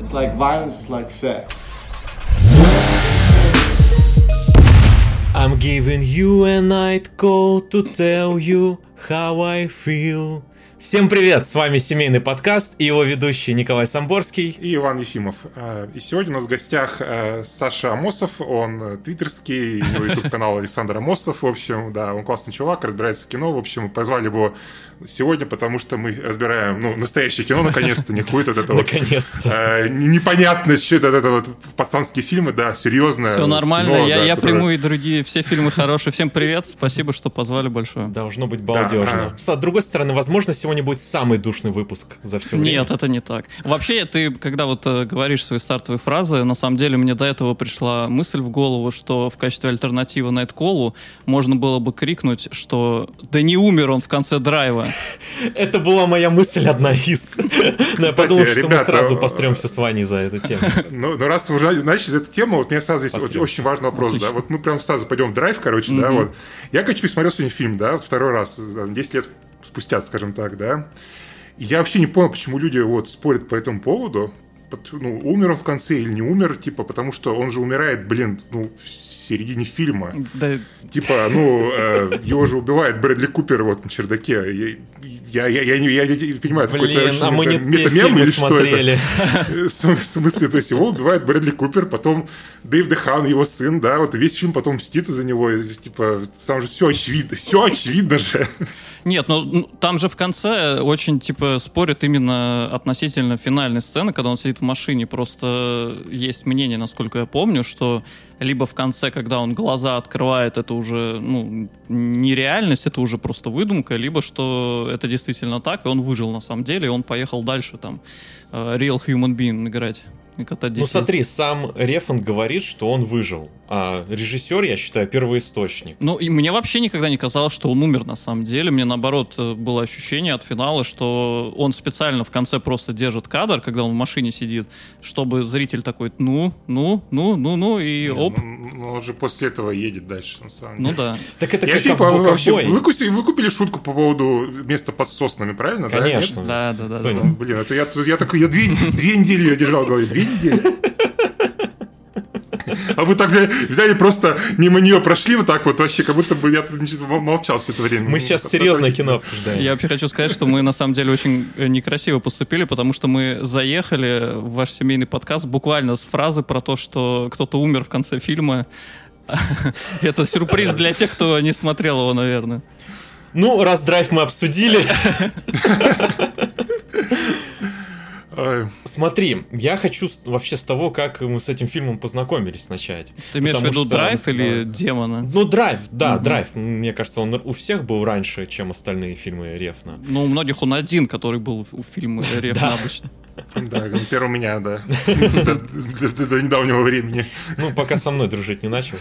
It's like violence is like sex. I'm giving you a night call to tell you how I feel. Всем привет, с вами семейный подкаст и его ведущий Николай Самборский. И Иван Ефимов. А, и сегодня у нас в гостях а, Саша Амосов, он э, твиттерский, у него YouTube-канал Александр Амосов, в общем, да, он классный чувак, разбирается в кино, в общем, мы позвали его сегодня, потому что мы разбираем, ну, настоящее кино, наконец-то, не хуй вот это вот. Наконец-то. А, непонятность, что это, это вот пацанские фильмы, да, серьезное. Все нормально, кино, я, да, я которое- приму и другие, все фильмы хорошие. Всем привет, спасибо, что позвали большое. Должно быть балдежно. Да. С другой стороны, возможно, сегодня будет самый душный выпуск за все время. Нет, это не так. Вообще, ты, когда вот э, говоришь свои стартовые фразы, на самом деле мне до этого пришла мысль в голову, что в качестве альтернативы Найтколу можно было бы крикнуть, что да не умер он в конце драйва. Это была моя мысль одна из. Но я подумал, что мы ребята, сразу э, постремся с Ваней за эту тему. Ну, ну, раз вы начали эту тему, вот меня сразу есть очень важный вопрос, да. Вот мы прям сразу пойдем в драйв, короче, да, вот. Я, короче, посмотрел сегодня фильм, да, вот второй раз, да, 10 лет спустя, скажем так, да. И я вообще не понял, почему люди вот спорят по этому поводу. Ну, умер он в конце или не умер, типа, потому что он же умирает, блин, ну, в середине фильма. Да, Типа, ну, э, его же убивает Брэдли Купер вот на чердаке. Я, я, я, не, я не понимаю, это Блин, какой-то а мы не это те метамем фильмы или что это? смотрели. В смысле, то есть его убивает Брэдли Купер, потом Дэйв Дехан, его сын, да, вот весь фильм потом мстит из-за него, и, типа, там же все очевидно, все очевидно же. Нет, ну ну, там же в конце очень типа спорят именно относительно финальной сцены, когда он сидит в машине. Просто есть мнение, насколько я помню, что либо в конце, когда он глаза открывает, это уже ну, не реальность, это уже просто выдумка, либо что это действительно так, и он выжил на самом деле, и он поехал дальше там э, Real Human Being играть. Катать Ну детей. смотри, сам Рефан говорит, что он выжил. А режиссер, я считаю, первоисточник. Ну, и мне вообще никогда не казалось, что он умер на самом деле. Мне, наоборот, э, было ощущение от финала, что он специально в конце просто держит кадр, когда он в машине сидит, чтобы зритель такой, ну, ну, ну, ну, ну, и оп. Ну, ну, он же после этого едет дальше, на самом деле. Ну да. Так это как вообще, ковбой. вы, вообще вы, купили, вы купили шутку по поводу места под соснами, правильно? да? Конечно. Да, да, да. Ну, Блин, это я, я такой, я две, две недели ее держал в голове. Две недели. А вы так взяли просто мимо нее прошли вот так вот вообще, как будто бы я тут ничего молчал все это время. Мы Ну, сейчас серьезное кино обсуждаем. Я вообще хочу сказать, что мы на самом деле очень э, некрасиво поступили, потому что мы заехали в ваш семейный подкаст буквально с фразы про то, что кто-то умер в конце фильма. Это сюрприз для тех, кто не смотрел его, наверное. Ну, раз драйв мы обсудили. Смотри, я хочу вообще с того, как мы с этим фильмом познакомились, начать. Ты имеешь в виду что- драйв или да. демона? Ну, драйв, да, драйв. Мне кажется, он у всех был раньше, чем остальные фильмы Рефна. Ну, у многих он один, который был у фильма Ревна обычно. Да, первый у меня, да. До- недавнего времени. Ну, пока со мной дружить не начал.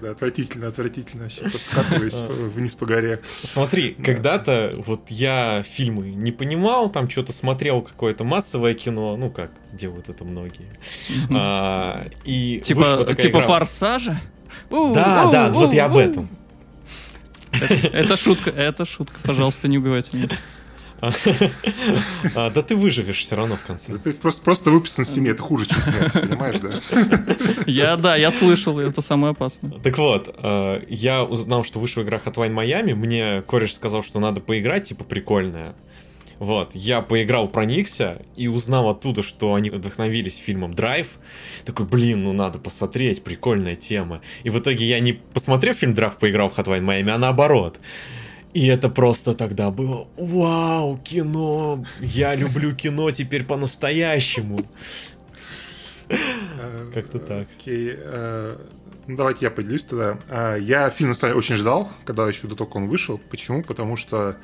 Да, Отвратительно, отвратительно. Вообще просто скатываюсь вниз по горе. Смотри, когда-то вот я фильмы не понимал, там что-то смотрел какое-то массовое кино, ну как делают это многие. А, И Типа, типа форсажа? Да, да, вот я об этом. Это шутка, это шутка. Пожалуйста, не убивайте меня. А, Да ты выживешь все равно в конце. Ты просто, просто выписан в семье, это хуже, чем смерть, понимаешь, да? Я, да, я слышал, это самое опасное. Так вот, э, я узнал, что вышла игра Hotline Miami, мне кореш сказал, что надо поиграть, типа прикольная. Вот, я поиграл, проникся и узнал оттуда, что они вдохновились фильмом Драйв. Такой, блин, ну надо посмотреть, прикольная тема. И в итоге я не посмотрев фильм Драйв, поиграл в Hotline Miami, а наоборот. И это просто тогда было, вау, кино, я люблю кино теперь по-настоящему. Как-то так. Окей. э, Ну, давайте я поделюсь тогда. А, Я фильм, на самом деле, очень ждал, когда еще до как он вышел. Почему? Потому что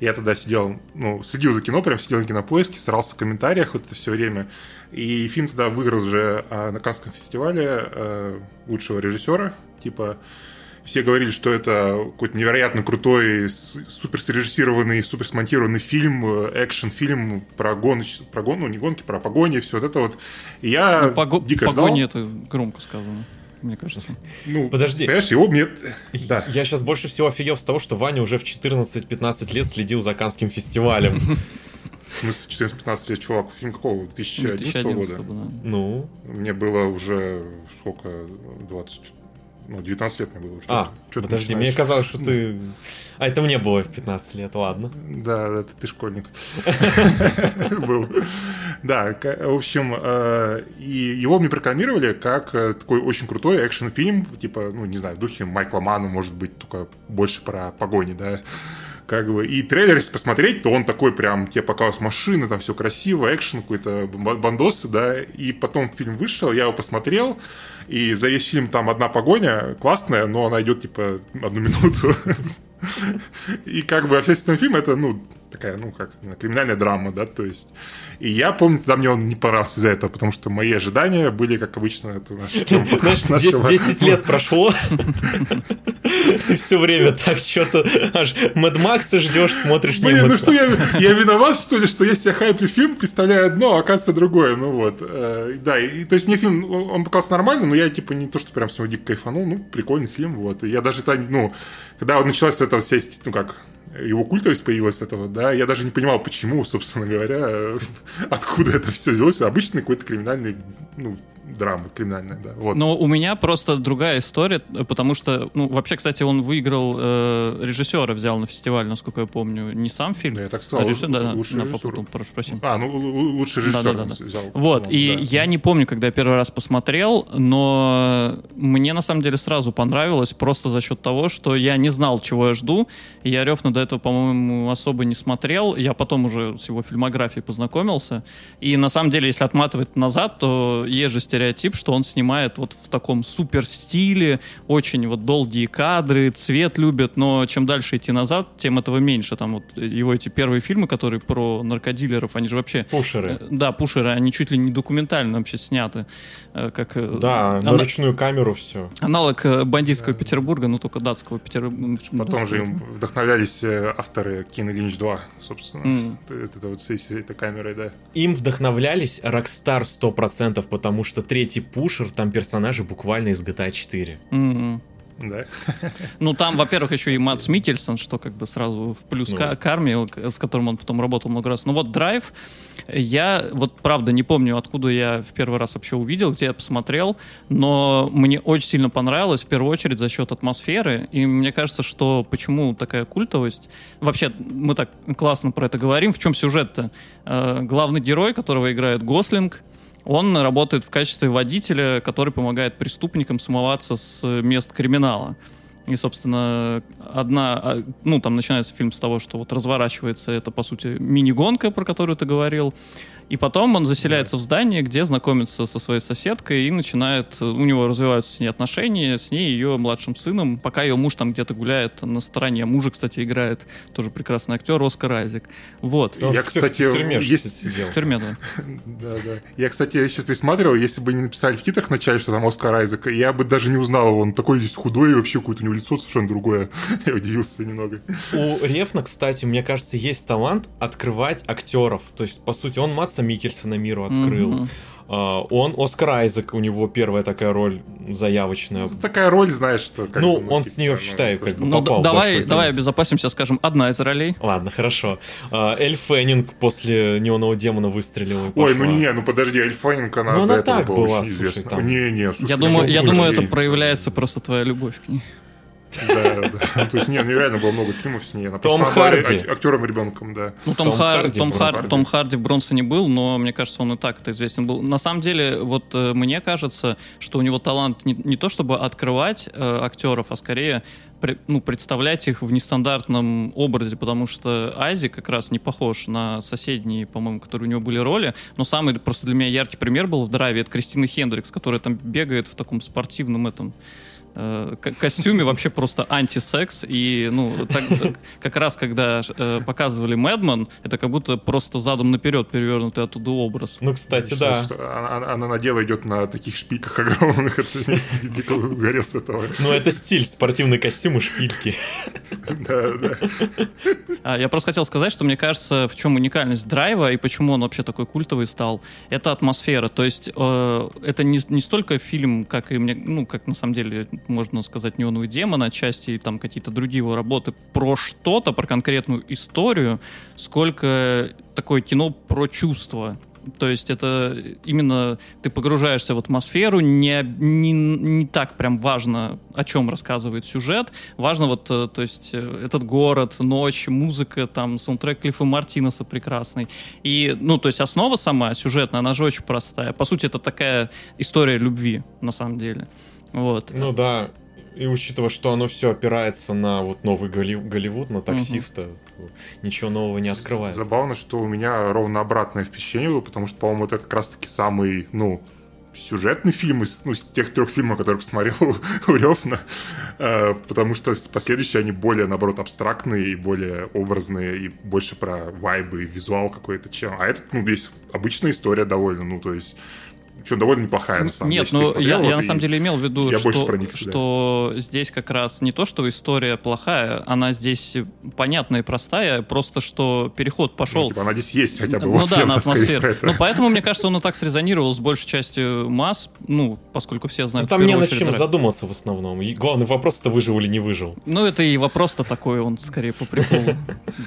я тогда сидел, ну, следил за кино, прям сидел на кинопоиске, старался в комментариях вот это все время. И фильм тогда выиграл же на Канском фестивале э, лучшего режиссера. Типа, все говорили, что это какой-то невероятно крутой, супер срежиссированный, супер смонтированный фильм, э, экшен-фильм про гонки, про гон, ну не гонки, про погони, все вот это вот. И я Ну, пого- дико ждал. Погони это громко сказано, мне кажется. Ну, Подожди. Понимаешь, его мне... Да. Я сейчас больше всего офигел с того, что Ваня уже в 14-15 лет следил за Канским фестивалем. В смысле, 14-15 лет, чувак, фильм какого? 2011, 2011 года? да. Ну, Мне было уже сколько? 20... Ну, 19 лет мне было. Что а, ты- что подожди, мне казалось, что ты... А, это мне было в 15 лет, ладно. Да, да, ты, ты школьник был. Да, в общем, э, и его мне прокламировали как э, такой очень крутой экшн-фильм, типа, ну, не знаю, в духе Майкла Мана, может быть, только больше про погони, да. Как бы, и трейлер, если посмотреть, то он такой прям, тебе показывают машины, там все красиво, экшен какой-то, бандосы, да, и потом фильм вышел, я его посмотрел, и за весь фильм там одна погоня классная, но она идет, типа, одну минуту. И как бы этот фильм это, ну, такая, ну, как, криминальная драма, да, то есть. И я помню, тогда мне он не понравился из-за этого, потому что мои ожидания были, как обычно, это наш тема Знаешь, подкаста 10, нашего. 10 лет прошло, ты все время так что-то аж Мэд Макса ждешь, смотришь не ну что, я, я виноват, что ли, что я хайплю фильм, представляю одно, а оказывается другое, ну вот. Э, да, и, то есть мне фильм, он показался нормально, но я, типа, не то, что прям с него дико кайфанул, ну, прикольный фильм, вот. И я даже, ну, когда началась эта вся, ну, как, его культовость появилась этого, да, я даже не понимал, почему, собственно говоря, откуда это все взялось. Обычный какой-то криминальный, ну, драма криминальная, да, вот. Но у меня просто другая история, потому что, ну, вообще, кстати, он выиграл э, режиссера, взял на фестиваль, насколько я помню, не сам фильм. Да, я так сказал, а режиссер, да, да, лучший да, режиссер. попутал, прошу прощения. А, ну, лучший режиссер взял. Вот, и да. я не помню, когда я первый раз посмотрел, но мне на самом деле сразу понравилось просто за счет того, что я не знал, чего я жду. И я Рёфна до этого, по-моему, особо не смотрел. Я потом уже с его фильмографией познакомился. И на самом деле, если отматывать назад, то есть же стереотип, что он снимает вот в таком супер стиле, очень вот долгие кадры, цвет любит, но чем дальше идти назад, тем этого меньше. Там вот его эти первые фильмы, которые про наркодилеров, они же вообще Пушеры. Э, Да, пушеры, они чуть ли не документально вообще сняты. э, Как, э, Да, на ана- ручную камеру все. аналог бандитского Петербурга, ну только датского Петербурга. Потом же им вдохновлялись авторы Кино Линч 2, собственно. Мгм. Это, это вот с этой этой камерой, да. Им вдохновлялись Rockstar 100%, потому что третий пушер, там персонажи буквально из GTA 4. М-м. Да. Ну, там, во-первых, еще и Матс Микельсон, что как бы сразу в плюс Ну. к, к армии, с которым он потом работал много раз. Ну вот Драйв, я вот правда не помню, откуда я в первый раз вообще увидел, где я посмотрел, но мне очень сильно понравилось, в первую очередь, за счет атмосферы. И мне кажется, что почему такая культовость... Вообще, мы так классно про это говорим. В чем сюжет-то? Э, главный герой, которого играет Гослинг, он работает в качестве водителя, который помогает преступникам смываться с мест криминала. И, собственно, одна, а, ну, там начинается фильм с того, что вот разворачивается это, по сути, мини-гонка, про которую ты говорил. И потом он заселяется в здание, где знакомится со своей соседкой и начинает, у него развиваются с ней отношения, с ней и ее младшим сыном, пока ее муж там где-то гуляет на стороне. Мужа, кстати, играет тоже прекрасный актер Оскар Айзек. Вот. Я, кстати, в тюрьме есть- сидел. В тюрьме, да. Да, да. Я, кстати, сейчас присматривал, если бы не написали в титрах вначале, что там Оскар Айзек, я бы даже не узнал его. Он такой здесь худой, и вообще какое-то у него лицо совершенно другое. Я удивился немного. У Рефна, кстати, мне кажется, есть талант открывать актеров. То есть, по сути, он Матса Микельсона миру открыл. Мгм. А, Он Оскар Айзек, у него первая такая роль заявочная. Это такая роль, знаешь, что... как Ну, бы, он типа, с нее, ну, считаю, как бы Ну, попал давай, давай обезопасимся, скажем, одна из ролей. Ладно, хорошо. А, Эль Феннинг после Неонового демона выстрелила и Ой, пошла. ну не, ну подожди, Эльфанинг, она Ну, она до этого так была была, очень слушай, известна. там. Не, не, слушай, Я ну, думаю, я думаю, это проявляется просто твоя любовь к ней. Да, да. То есть, не, ну реально было много фильмов с ней. Она Том Харди. ак- актером ребенком, да. Ну, Том, Том Хар- Харди Том, в Хар- Бронсоне. Том Харди в Бронсоне был, но мне кажется, он и так это известен был. На самом деле, вот э, мне кажется, что у него талант не, не то чтобы открывать э, актеров, а скорее ну, представлять их в нестандартном образе, потому что Айзи как раз не похож на соседние, по-моему, которые у него были роли. Но самый просто для меня яркий пример был в драйве. Это Кристина Хендрикс, которая там бегает в таком спортивном этом э, ко- костюме вообще просто антисекс. И, ну, так- так- как раз, когда э, показывали Мэдман, это как будто просто задом наперед перевернутый оттуда образ. Ну, кстати, да. что Она, она- на дело идет на таких шпильках огромных. Это дико угорел с этого. Ну, это стиль, спортивный костюм и шпильки. Да, да. А, Я просто хотел сказать, что мне кажется, в чем уникальность драйва и почему он вообще такой культовый стал, это атмосфера. То есть э, это не, не столько фильм, как и мне, ну, как на самом деле можно сказать, «Неоновый демон», отчасти и там какие-то другие его работы про что-то, про конкретную историю, сколько такое кино про чувства. То есть это именно ты погружаешься в атмосферу, не, не, не так прям важно, о чем рассказывает сюжет. Важно вот, э, то есть э, этот город, ночь, музыка, там, саундтрек Клиффа Мартинеса прекрасный. И, ну, то есть основа сама сюжетная, она же очень простая. По сути, это такая история любви, на самом деле. Вот. Ну да, и учитывая, что оно все опирается на вот новый Голливуд, на таксиста, угу. ничего нового не открывает. Забавно, что у меня ровно обратное впечатление было, потому что, по-моему, это как раз-таки самый, ну, сюжетный фильм из, ну, из тех трех фильмов, которые посмотрел у Рёфна, э, потому что последующие они более, наоборот, абстрактные и более образные, и больше про вайбы, и визуал какой-то чем. А этот, ну, здесь обычная история довольно, ну, то есть что довольно неплохая, на самом Нет, деле. Нет, ну я, я на самом деле имел в виду, я что, проникся, что да. здесь как раз не то, что история плохая, она здесь понятная и простая, просто что переход пошел. Ну, типа, она здесь есть хотя бы. Ну вот да, на атмосферу. Ну поэтому, мне кажется, он и так срезонировал с большей частью масс, ну, поскольку все знают. Ну, там не над чем драйв. задуматься в основном. И главный вопрос это выжил или не выжил. Ну это и вопрос-то такой, он скорее по приколу.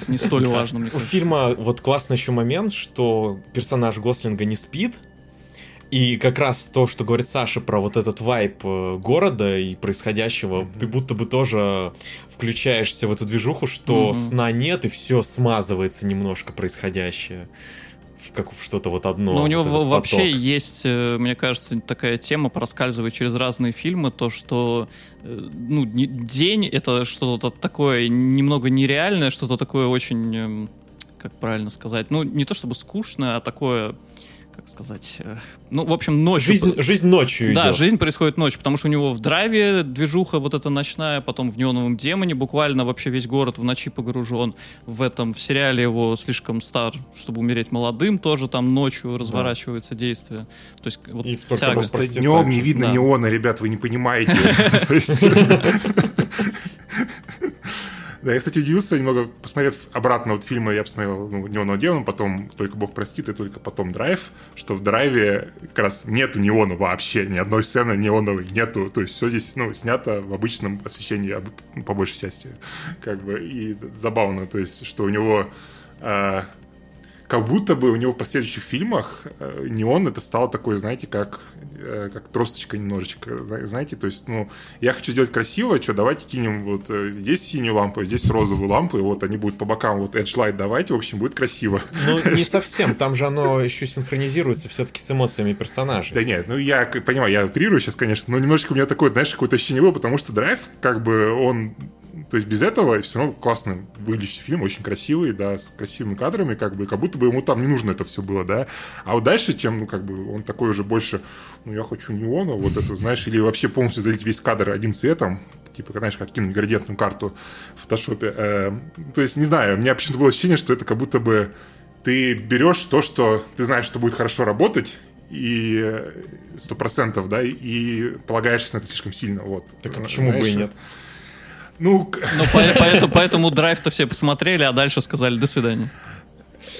Не столь важно, мне У фильма вот классный еще момент, что персонаж Гослинга не спит, и как раз то, что говорит Саша про вот этот вайп э, города и происходящего, ты будто бы тоже включаешься в эту движуху, что mm-hmm. сна нет, и все смазывается немножко происходящее как в что-то вот одно. Но у него вот вообще поток. есть, э, мне кажется, такая тема, проскальзывает через разные фильмы, то, что э, ну, день — это что-то такое немного нереальное, что-то такое очень, эм, как правильно сказать, ну, не то чтобы скучное, а такое как сказать, э, ну, в общем, ночью... Жизнь, жизнь ночью Да, идет. жизнь происходит ночью, потому что у него в драйве движуха вот эта ночная, потом в неоновом демоне буквально вообще весь город в ночи погружен. В этом, в сериале его слишком стар, чтобы умереть молодым, тоже там ночью разворачивается да. действие. То есть вот И в только днем не видно да. неона, ребят, вы не понимаете. Да, я, кстати, удивился немного, посмотрев обратно вот фильмы, я посмотрел ну, «Неонового демона», потом «Только Бог простит» и только потом «Драйв», что в «Драйве» как раз нету неона вообще, ни одной сцены неоновой нету, то есть все здесь, ну, снято в обычном освещении, по большей части, как бы, и забавно, то есть, что у него... Э, как будто бы у него в последующих фильмах э, неон это стало такой, знаете, как, как тросточка немножечко, знаете, то есть, ну, я хочу сделать красиво, что, давайте кинем вот э, здесь синюю лампу, здесь розовую лампу, и вот они будут по бокам, вот Edge Light давайте, в общем, будет красиво. Ну, не совсем, там же оно еще синхронизируется все-таки с эмоциями персонажей. Да нет, ну, я понимаю, я утрирую сейчас, конечно, но немножечко у меня такое, знаешь, какое-то ощущение было, потому что драйв, как бы, он то есть без этого все равно классно выглядящий фильм, очень красивый, да, с красивыми кадрами, как бы, как будто бы ему там не нужно это все было, да. А вот дальше, чем, ну, как бы, он такой уже больше, ну, я хочу неона, вот это, знаешь, или вообще полностью залить весь кадр одним цветом, типа, знаешь, как кинуть градиентную карту в фотошопе. Э, то есть, не знаю, у меня почему-то было ощущение, что это как будто бы ты берешь то, что ты знаешь, что будет хорошо работать, и сто процентов, да, и полагаешься на это слишком сильно, вот. Так а почему Знаешь, бы и нет? Ну, ну поэтому, поэтому драйв-то все посмотрели, а дальше сказали «до свидания».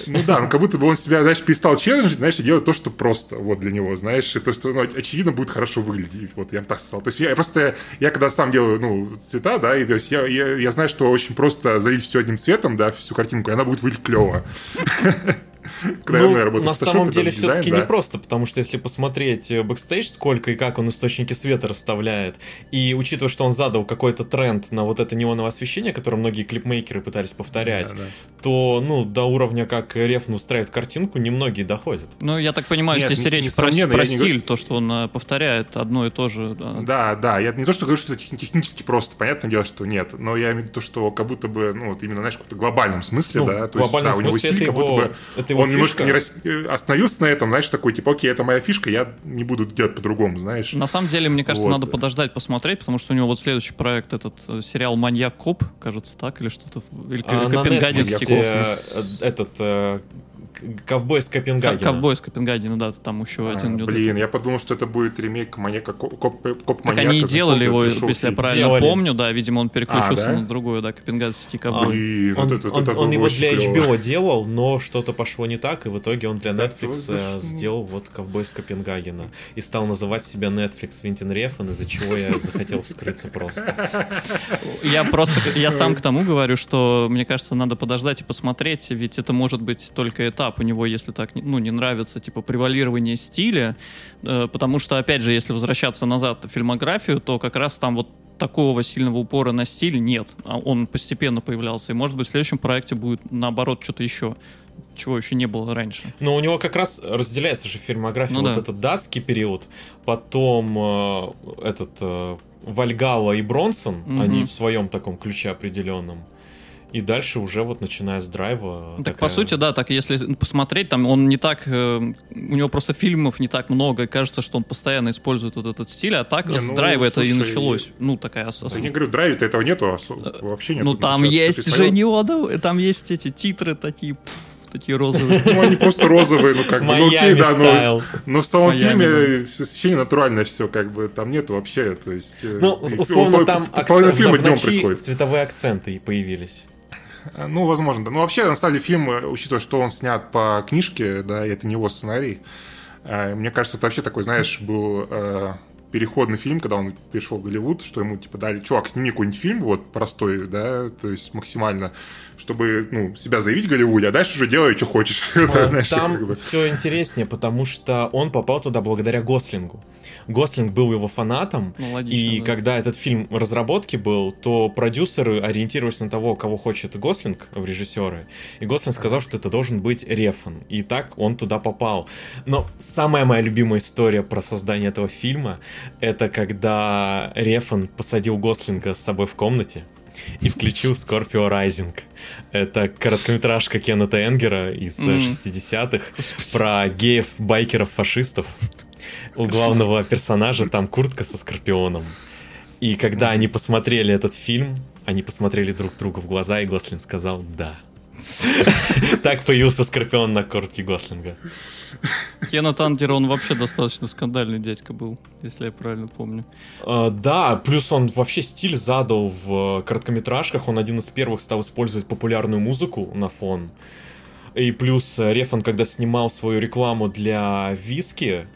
Ну да, ну как будто бы он себя, знаешь, перестал challenge-ить, знаешь, и делать то, что просто вот для него, знаешь, и то, что, ну, очевидно, будет хорошо выглядеть. Вот я бы так сказал. То есть я просто, я когда сам делаю, ну, цвета, да, и то есть я, я, я знаю, что очень просто залить все одним цветом, да, всю картинку, и она будет выглядеть клево. ну, на самом деле все-таки да? не просто, потому что если посмотреть э, бэкстейдж, сколько и как он источники света расставляет, и учитывая, что он задал какой-то тренд на вот это неоновое освещение, которое многие клипмейкеры пытались повторять, да, да. то, ну, до уровня, как Рефн устраивает картинку, немногие доходят. Ну, я так понимаю, Нет, здесь не, речь про, про стиль, не... то, что он э, повторяет одно и то же. Да. да, да, я не то, что говорю, что это технически просто, понятное дело, что нет, но я имею в виду то, что как будто бы, ну, вот именно, знаешь, в каком-то глобальном смысле, ну, да, то есть, да, у него стиль, как будто бы это его он немножко не рас... Э, остановился на этом, знаешь, такой, типа, окей, это моя фишка, я не буду делать по-другому, знаешь. На самом деле, мне кажется, вот. надо подождать, посмотреть, потому что у него вот следующий проект, этот э, сериал «Маньяк Коп», кажется, так, или что-то, или а, Копенгагенский коп. Э, этот Ковбой с Копенгагена. Ковбой с Копенгагена, да, там еще А, один идет. блин, я подумал, что это будет ремейк маньяка, коп, коп, Так они и делали его, если я правильно Делали. помню, да, видимо, он переключился А, да? на другое, да, Копенгагский ковбой. Блин, Он, вот это, он- это он его для клево. HBO делал, но что-то пошло не так, и в итоге он для Да, Netflix это э, сделал вот Ковбой с Копенгагена. И стал называть себя Netflix Винтин Рефан, из-за чего я захотел вскрыться просто. Я просто, я сам к тому говорю, что мне кажется, надо подождать и посмотреть, ведь это может быть только этап у него, если так, ну, не нравится, типа, превалирование стиля, э, потому что, опять же, если возвращаться назад в фильмографию, то как раз там вот такого сильного упора на стиль нет, а он постепенно появлялся, и, может быть, в следующем проекте будет, наоборот, что-то еще, чего еще не было раньше. Но у него как раз разделяется же фильмография. Ну вот да. этот датский период, потом э, этот э, Вальгала и Бронсон, Мгм. они в своем таком ключе определенном. И дальше уже вот начиная с драйва. Так, такая- по сути, да, так если посмотреть, там он не так, э, у него просто фильмов не так много, и кажется, что он постоянно использует вот этот стиль, а так Не, с ну, драйва это и слушай, началось. Ну, такая ос- Я не говорю, драйве-то этого нету, осо- вообще нет. Ну, там есть Женёдов, там есть эти титры такие, пф, такие розовые. Ну, они просто розовые, ну, как бы, ну, окей, да, но, но в самом фильме ощущение натуральное все, как бы, там нет вообще, то есть... э, Ну, условно, там пол- половина акцент, фильма днем ночи происходит. цветовые акценты и появились. А, Ну, возможно, да. Ну, вообще, на самом деле, фильм, э, учитывая, что он снят по книжке, да, и это не его сценарий, э, мне кажется, это вообще такой, знаешь, был э, переходный фильм, когда он пришел в Голливуд, что ему, типа, дали, чувак, сними какой-нибудь фильм, вот, простой, да, то есть максимально, чтобы, ну, себя заявить в Голливуде, а дальше уже делай, что хочешь. Знаешь, как Там бы. все интереснее, потому что он попал туда благодаря Гослингу. Гослинг был его фанатом, Ну, логично, и да. когда этот фильм в разработке был, то продюсеры ориентировались на того, кого хочет Гослинг в режиссеры. И Гослинг сказал, что это должен быть Рефан. И так он туда попал. Но самая моя любимая история про создание этого фильма, это когда Рефан посадил Гослинга с собой в комнате и включил Scorpio Rising. Это короткометражка Кеннета Энгера из э, Мгм. 60-х про геев, байкеров, фашистов. У главного персонажа там куртка со скорпионом. И когда они посмотрели этот фильм, они посмотрели друг другу в глаза, и Гослин сказал «да». Так появился Скорпион на куртке Гослинга. Кеннет Ангер, он вообще достаточно скандальный дядька был, если я правильно помню. Э, Да, плюс он вообще стиль задал в короткометражках. Он один из первых стал использовать популярную музыку на фон. И плюс э, Рефан, когда снимал свою рекламу для виски,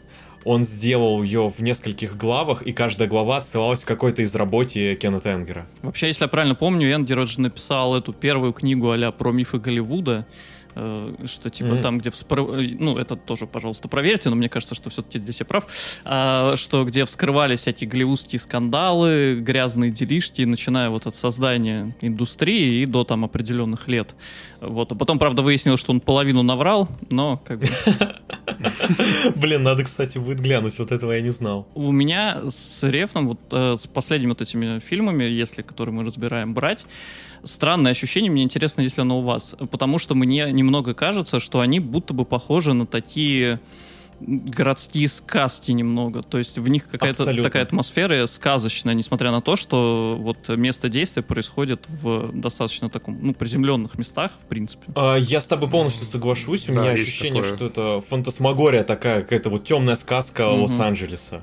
он сделал ее в нескольких главах, и каждая глава отсылалась к какой-то из работе Кеннета Энгера. Вообще, если я правильно помню, Энгер же написал эту первую книгу а про мифы Голливуда, э, что типа Мгм. там, где вспро- э, ну это тоже, пожалуйста, проверьте, но мне кажется, что все-таки здесь я прав, а, что где вскрывались эти голливудские скандалы, грязные делишки, начиная вот от создания индустрии и до там определенных лет. Вот, а потом, правда, выяснилось, что он половину наврал, но как бы Блин, надо, кстати, будет глянуть, вот этого я не знал. У меня с Рефном, вот э, с последними вот этими фильмами, если которые мы разбираем, брать, странное ощущение, мне интересно, если оно у вас. Потому что мне немного кажется, что они будто бы похожи на такие городские сказки немного. То есть в них какая-то Абсолютно. такая атмосфера сказочная, несмотря на то, что вот место действия происходит в достаточно таком, ну, приземленных местах, в принципе. А, Я с тобой полностью соглашусь. У Да, меня ощущение, такое. что это фантасмагория такая, какая-то вот темная сказка Мгм. Лос-Анджелеса.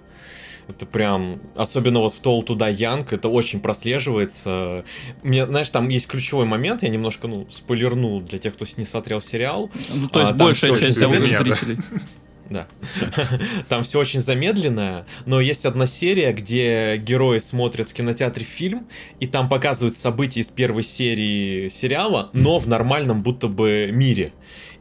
Это прям, особенно вот в Тол Туда Янг, это очень прослеживается. Мне, знаешь, там есть ключевой момент, я немножко, ну, спойлерну для тех, кто не смотрел сериал. Ну, то А, есть там большая часть зрителей. Да. Там все очень замедленное, но есть одна серия, где герои смотрят в кинотеатре фильм, и там показывают события из первой серии сериала, но в нормальном будто бы мире.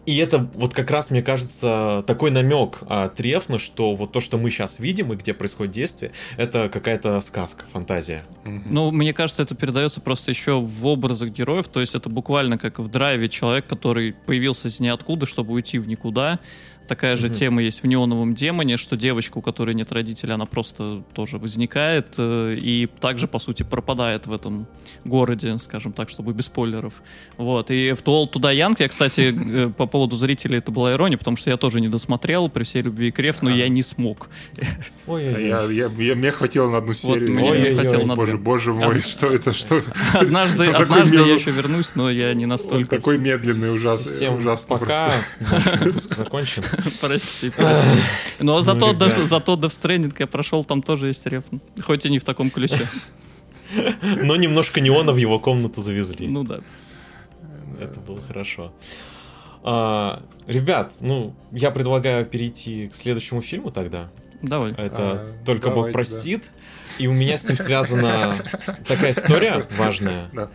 И это вот как раз, мне кажется, такой намек от Рефна, что вот то, что мы сейчас видим и где происходит действие, это какая-то сказка, фантазия. Ну, мне кажется, это передается просто еще в образах героев, то есть это буквально как в драйве человек, который появился из ниоткуда, чтобы уйти в никуда, Такая же тема есть в «Неоновом демоне», что девочка, у которой нет родителей, она просто тоже возникает э, и также, по сути, пропадает в этом городе, скажем так, чтобы без спойлеров. Вот. И в Туол Туда Янг, я, кстати, э, по поводу зрителей это была ирония, потому что я тоже не досмотрел при всей любви к Реф, но А. я не смог. Ой, Я, я, я- мне хватило на одну серию. мне Ой-ой-ой. хватило на Боже, две. боже мой, А- что это, что? Однажды, Он однажды я еще вернусь, но я не Он настолько... такой медленный, ужасный, Всем ужасный пока. просто. Закончен. Прости, прости. Но зато. Death- зато Death Stranding я прошел, там тоже есть реф. Хоть и не в таком ключе. Но немножко неона в его комнату завезли. Ну да. Это было хорошо. А, ребят, ну, я предлагаю перейти к следующему фильму тогда. Давай. Это А, «Только Бог давайте, простит». И у меня с ним связана такая история важная, Да.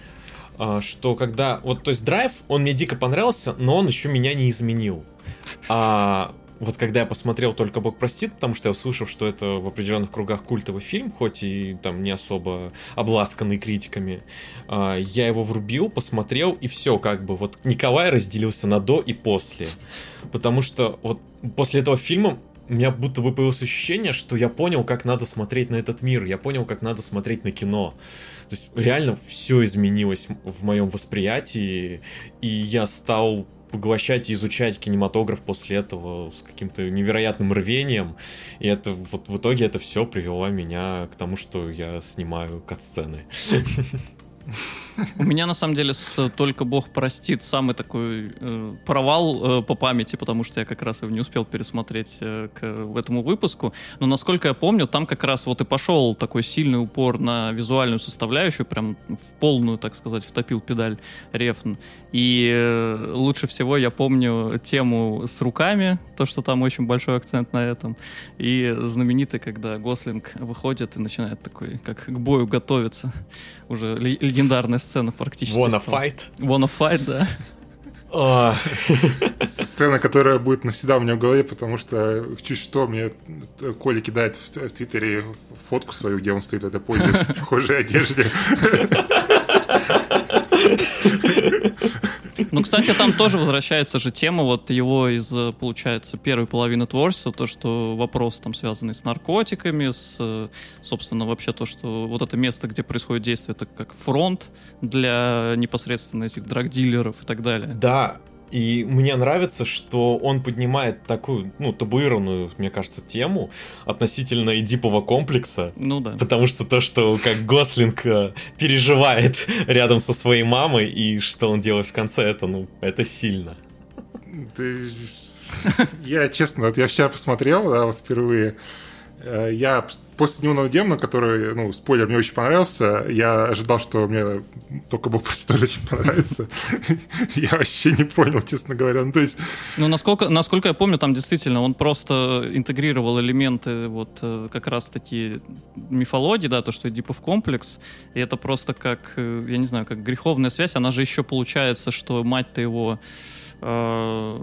а, что когда... Вот, то есть драйв, он мне дико понравился, но он еще меня не изменил. А вот когда я посмотрел «Только Бог простит», потому что я услышал, что это в определенных кругах культовый фильм, хоть и там не особо обласканный критиками, а, я его врубил, посмотрел, и все, как бы, вот Николай разделился на до и после. Потому что вот после этого фильма у меня будто бы появилось ощущение, что я понял, как надо смотреть на этот мир, я понял, как надо смотреть на кино. То есть реально все изменилось в моем восприятии, и я стал поглощать и изучать кинематограф после этого с каким-то невероятным рвением. И это вот в итоге это все привело меня к тому, что я снимаю кат-сцены. У меня на самом деле с «Только Бог простит» самый такой э, провал э, по памяти, потому что я как раз его не успел пересмотреть э, к этому выпуску. Но насколько я помню, там как раз вот и пошел такой сильный упор на визуальную составляющую, прям в полную, так сказать, втопил педаль Рефн. И э, лучше всего я помню тему с руками, то, что там очень большой акцент на этом. И знаменитый, когда Гослинг выходит и начинает такой, как к бою готовиться. Уже ле- легендарная сцена практически. Wanna стала. fight? Wanna fight, да. А, Сцена, которая будет навсегда у меня в голове, потому что чуть что мне Коля кидает в, в Твиттере фотку свою, где он стоит в этой позе в похожей одежде. Ну, кстати, там тоже возвращается же тема вот его из, э, получается, первой половины творчества, то, что вопрос там связанный с наркотиками, с, э, собственно, вообще то, что вот это место, где происходит действие, это как фронт для непосредственно этих драгдилеров и так далее. Да, и мне нравится, что он поднимает такую, ну, табуированную, мне кажется, тему относительно эдипового комплекса. Ну да. Потому что то, что как Гослинг э, переживает рядом со своей мамой, и что он делает в конце, это, ну, это сильно. Ты- Я, честно, вот я вчера посмотрел, да, вот впервые. Э, Я после дневного демона, который, ну, спойлер, мне очень понравился, я ожидал, что мне только Бог тоже очень понравится. Я вообще не понял, честно говоря. Ну, то есть, Ну, насколько, насколько я помню, там действительно он просто интегрировал элементы вот э, как раз такие мифологии, да, то, что Эдипов комплекс, и это просто как, э, я не знаю, как греховная связь, она же еще получается, что мать-то его э,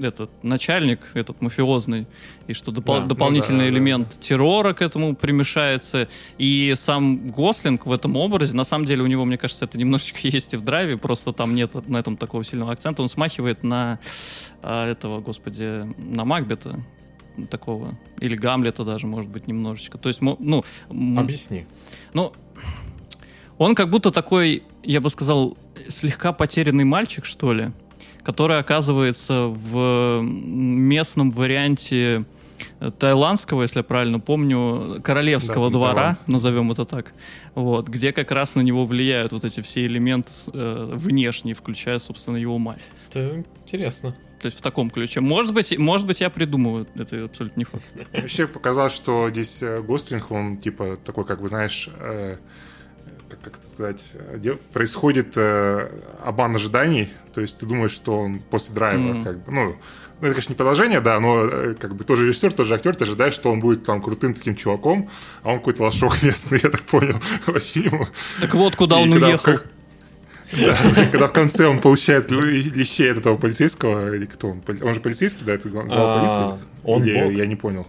этот начальник, этот мафиозный, и что допол- Да, ну дополнительный да, да, элемент террора к этому примешается, и сам Гослинг в этом образе, на самом деле у него, мне кажется, это немножечко есть и в драйве, просто там нет на этом такого сильного акцента, он смахивает на а, этого, господи, на Макбета такого, или Гамлета даже, может быть, немножечко. То есть, ну, Объясни. ну, он как будто такой, я бы сказал, слегка потерянный мальчик, что ли, который оказывается в местном варианте э, таиландского, если я правильно помню, королевского Да, двора, Таиланд. назовем это так, вот, где как раз на него влияют вот эти все элементы э, внешние, включая, собственно, его мать. Это интересно. То есть в таком ключе. Может быть, может быть, я придумываю, это абсолютно не факт. вообще показалось, что здесь э, Гослинг, он, типа, такой, как бы, знаешь, э, как, это сказать, э, происходит э, обман ожиданий, то есть ты думаешь, что он после драйва, Мгм. как бы, ну, ну, это, конечно, не продолжение, да, но э, как бы тоже режиссер, тоже актер, ты ожидаешь, что он будет там крутым таким чуваком, а он какой-то лошок местный, я так понял, по фильму. Так вот, куда И он когда уехал. как- Да, когда в конце он получает лещей от этого полицейского, или кто он? Он же полицейский, да, это глава полиции? он бог? Я не понял.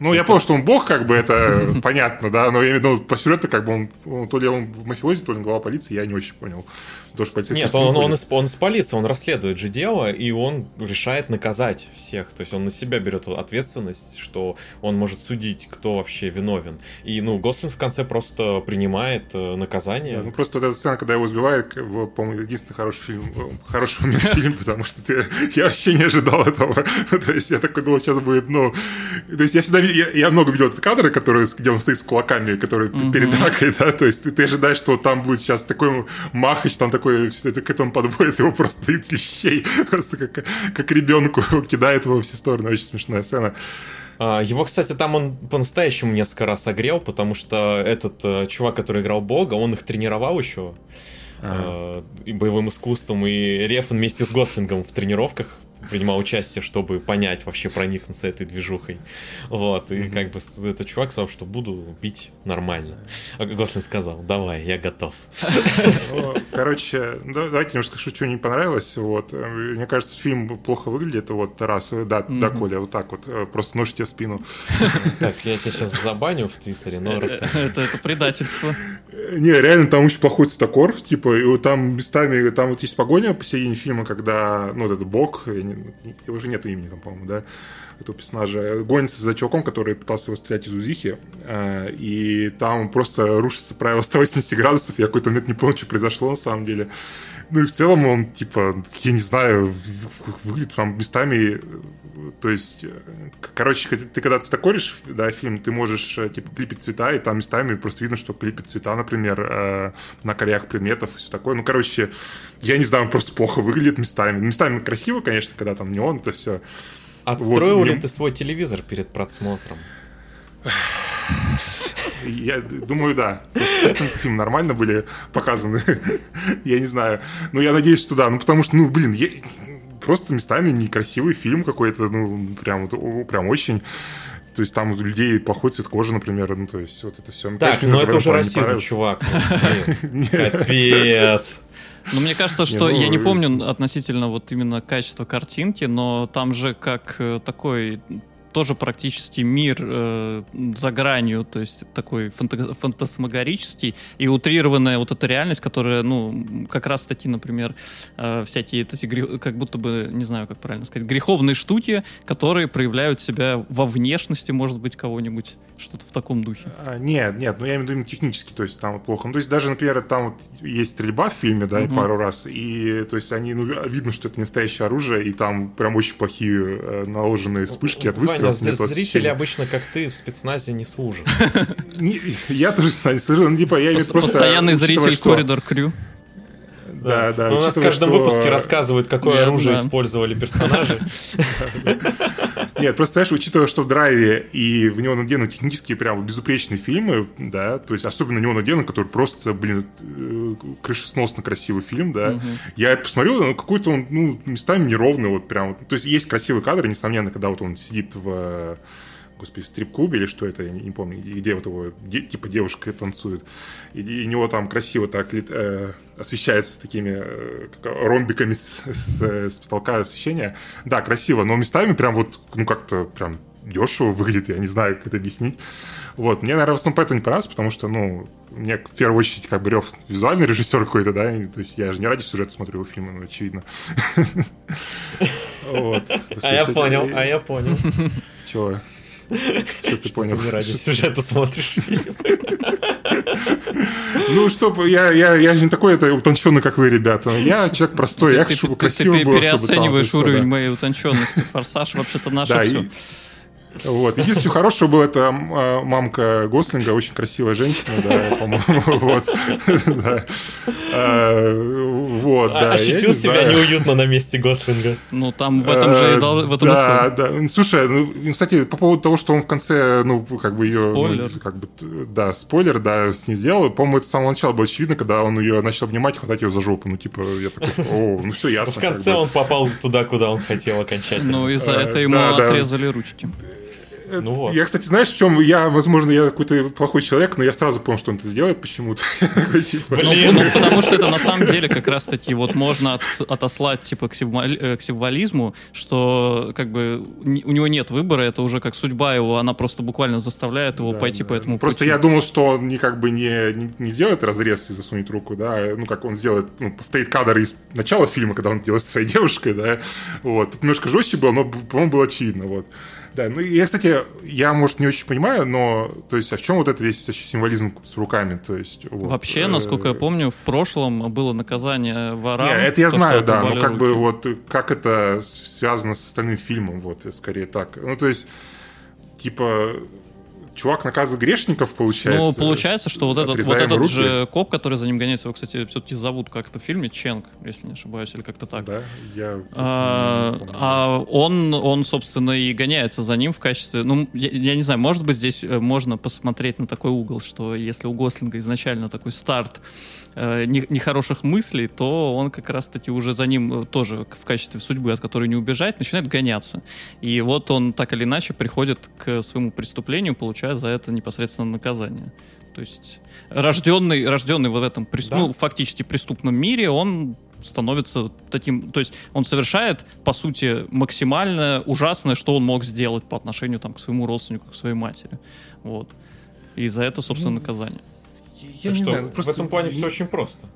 Ну, я понял, что он бог, как бы, это понятно, да, но я имею в виду, по сюжету, как бы, он, он то ли он в мафиозе, то ли он глава полиции, я не очень понял. Потому что полицейский Нет, он, он, из, он из полиции, он расследует же дело, и он решает наказать всех. То есть он на себя берет ответственность, что он может судить, кто вообще виновен. И, ну, Гослин в конце просто принимает э, наказание. Да, ну, просто вот эта сцена, когда его сбивают, по-моему, единственный хороший фильм, хороший у фильм, потому что ты, я вообще не ожидал этого. то есть я такой думал, сейчас будет, ну... То есть я всегда я, я много видел этот кадр, который, где он стоит с кулаками, который mm-hmm. перед дракой, да, то есть ты, ты ожидаешь, что там будет сейчас такой махач, там такой, это к этому подводит его просто из лещей, просто как, как ребенку кидает его во все стороны, очень смешная сцена. А, его, кстати, там он по-настоящему несколько раз огрел, потому что этот э, чувак, который играл Бога, он их тренировал еще. Ага. Э, и боевым искусством, и Рефан вместе с Гослингом в тренировках принимал участие, чтобы понять, вообще проникнуться этой движухой. Вот, и mm-hmm. как бы этот чувак сказал, что буду бить нормально. А Гослин сказал, давай, я готов. Ну, короче, давайте немножко скажу, что не понравилось. Вот. Мне кажется, фильм плохо выглядит. Вот раз, да, да, Коля, вот так вот, э, просто нож тебе в спину. Так, я тебя сейчас забаню в Твиттере, но расскажи. Это, это предательство. Не, реально, там очень плохой цветокор, типа, и там местами, там вот есть погоня посередине фильма, когда, ну, вот этот не, уже нету имени там, по-моему, да, этого персонажа, гонится за чуваком, который пытался его стрелять из УЗИХи, э, и там просто рушится правило 180 градусов, я какой-то момент не понял, что произошло на самом деле. Ну и в целом он, типа, я не знаю, выглядит там местами то есть, короче, ты когда цветокоришь, да, фильм, ты можешь, э, типа, клипить цвета, и там местами просто видно, что клипит цвета, например, э, на краях предметов и все такое. Ну, короче, я не знаю, он просто плохо выглядит местами. Местами красиво, конечно, когда там неон, это все. Отстроил вот, ли мне... ты свой телевизор перед просмотром? Я думаю, да. Естественно, фильм нормально были показаны. я не знаю. Но я надеюсь, что да. Ну, потому что, ну, блин, я, просто местами некрасивый фильм какой-то, ну, прям, прям очень. То есть там у людей плохой цвет кожи, например, ну, то есть вот это все. Так, ну это уже расизм, чувак. Капец. Ну, мне кажется, что не, ну, я не помню относительно вот именно качества картинки, но там же как э, такой тоже практически мир э, за гранью, то есть такой фанта- фантасмагорический и утрированная вот эта реальность, которая, ну, как раз таки, например, э, всякие эти, грех, как будто бы, не знаю, как правильно сказать, греховные штуки, которые проявляют себя во внешности, может быть, кого-нибудь, что-то в таком духе. А, нет, нет, ну я имею в виду именно технически, то есть там вот плохо. Ну, то есть даже, например, там вот есть стрельба в фильме, да, угу. пару раз, и то есть они, ну, видно, что это не настоящее оружие, и там прям очень плохие э, наложенные вспышки от выстрелов Ваня, зрители обычно, как ты, в спецназе не служат. Я тоже спецназе служу, ну, типа, я просто... Постоянный зритель коридор крю. Да, да. Ну, у нас в каждом выпуске рассказывают, какое оружие использовали персонажи. Нет, просто, знаешь, учитывая, что в драйве и в него надены технические прям безупречные фильмы, да, то есть особенно на него надену, который просто, блин, э, крышесносно красивый фильм, да, угу. я посмотрел, ну, какой-то он, ну, местами неровный, вот прям, то есть есть красивые кадры, несомненно, когда вот он сидит в господи, стрип-клубе или что это, я не, помню, где вот его, де, типа девушка танцует, и, и у него там красиво так э, освещается такими э, ромбиками с, с, с потолка освещения. Да, красиво, но местами прям вот, ну как-то прям дешево выглядит, я не знаю, как это объяснить. Вот, мне, наверное, в основном поэтому не понравилось, потому что, ну, мне в первую очередь как бы Рев визуальный режиссер какой-то, да, то есть я же не ради сюжета смотрю его фильмы, ну, очевидно. А я понял, а я понял. Чего? Что ты понял? не ради сюжета смотришь Ну, что, я, я, я же не такой это утонченный, как вы, ребята. Я человек простой, я хочу, чтобы красиво было. Ты переоцениваешь уровень моей утонченности. Форсаж вообще-то наше все. Вот. Единственное хорошего было, это а, мамка Гослинга, очень красивая женщина, да, по-моему, вот. да. А, вот, да. Ощутил себя неуютно на месте Гослинга. Ну, там в этом же в этом Да, да. Слушай, ну, кстати, по поводу того, что он в конце, ну, как бы ее... Спойлер. Ну, как бы, да, спойлер, да, с ней сделал. По-моему, это с самого начала было очевидно, когда он ее начал обнимать, хватать ее за жопу. Ну, типа, я такой, о, ну все ясно. В конце он попал туда, куда он хотел окончательно. Ну, и за это ему отрезали ручки. Ну вот. Я, кстати, знаешь, в чем я, возможно, я какой-то плохой человек, но я сразу понял, что он это сделает почему-то. Типа, Ну, ну, потому что это на самом деле как раз-таки вот можно от- отослать типа к, э, к символизму, что как бы у него нет выбора, это уже как судьба его, она просто буквально заставляет его Да, пойти да. по этому Просто пути. я думал, что он не как бы не, не, сделает разрез и засунет руку, да, а, ну как он сделает, ну, повторит кадр из начала фильма, когда он делает со своей девушкой, да, вот. Тут немножко жестче было, но, по-моему, было очевидно, вот. Да, ну я, кстати, я, может, не очень понимаю, но, то есть, а в чем вот это весь символизм с руками, то есть... вот, Вообще, э, насколько я помню, в прошлом было наказание ворам. Не, это я то, знаю, да, но как бы руки. вот как это связано с остальным фильмом, вот, скорее так. Ну, то есть, типа, чувак наказывает грешников, получается. Ну, получается, что вот этот, вот этот руки. же коп, который за ним гоняется, его, кстати, все-таки зовут как-то в фильме Ченг, если не ошибаюсь, или как-то так. Да, я... А, а он, он, собственно, и гоняется за ним в качестве... Ну, я, я не знаю, может быть, здесь э, можно посмотреть на такой угол, что если у Гослинга изначально такой старт э, не- нехороших мыслей, то он как раз-таки уже за ним э, тоже в качестве судьбы, от которой не убежать, начинает гоняться. И вот он так или иначе приходит к своему преступлению, получая за это непосредственно наказание. То есть рожденный, рожденный вот в этом прес- Да. ну, фактически преступном мире, он становится таким, то есть он совершает, по сути, максимально ужасное, что он мог сделать по отношению там, к своему родственнику, к своей матери. Вот. И за это, собственно, наказание. Я Так не что знаю, ну, просто в этом плане не- все очень просто.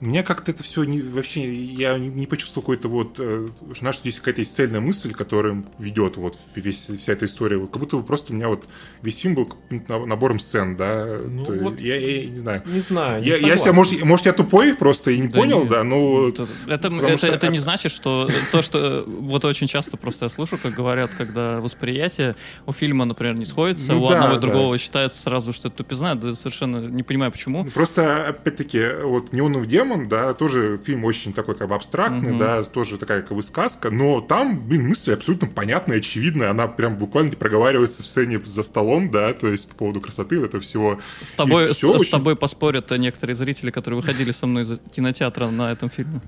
Мне как-то это все не, вообще, я не, не почувствовал какой-то вот, э, знаешь, что здесь какая-то есть цельная мысль, которая ведет вот весь, вся эта история. Как будто бы просто у меня вот весь фильм был набором сцен, да. Ну, То вот я, я не знаю. Не знаю, не Я, я себя, может, может, я тупой просто и не Да понял, нет. да, но... Это, это, это- что- это не значит, что то, что вот очень часто просто я слышу, как говорят, когда восприятие у фильма, например, не сходится, Ну у да, одного и да. другого считается сразу, что это тупизна, да совершенно не понимаю, почему. Просто, опять-таки, вот «Неоновый демон», да, тоже фильм очень такой как бы абстрактный, Мгм. да, тоже такая как бы сказка, но там, блин, мысль абсолютно понятная, очевидная, она прям буквально проговаривается в сцене за столом, да, то есть по поводу красоты этого всего. С тобой, с, всё с очень- тобой поспорят некоторые зрители, которые выходили со мной из кинотеатра на этом фильме.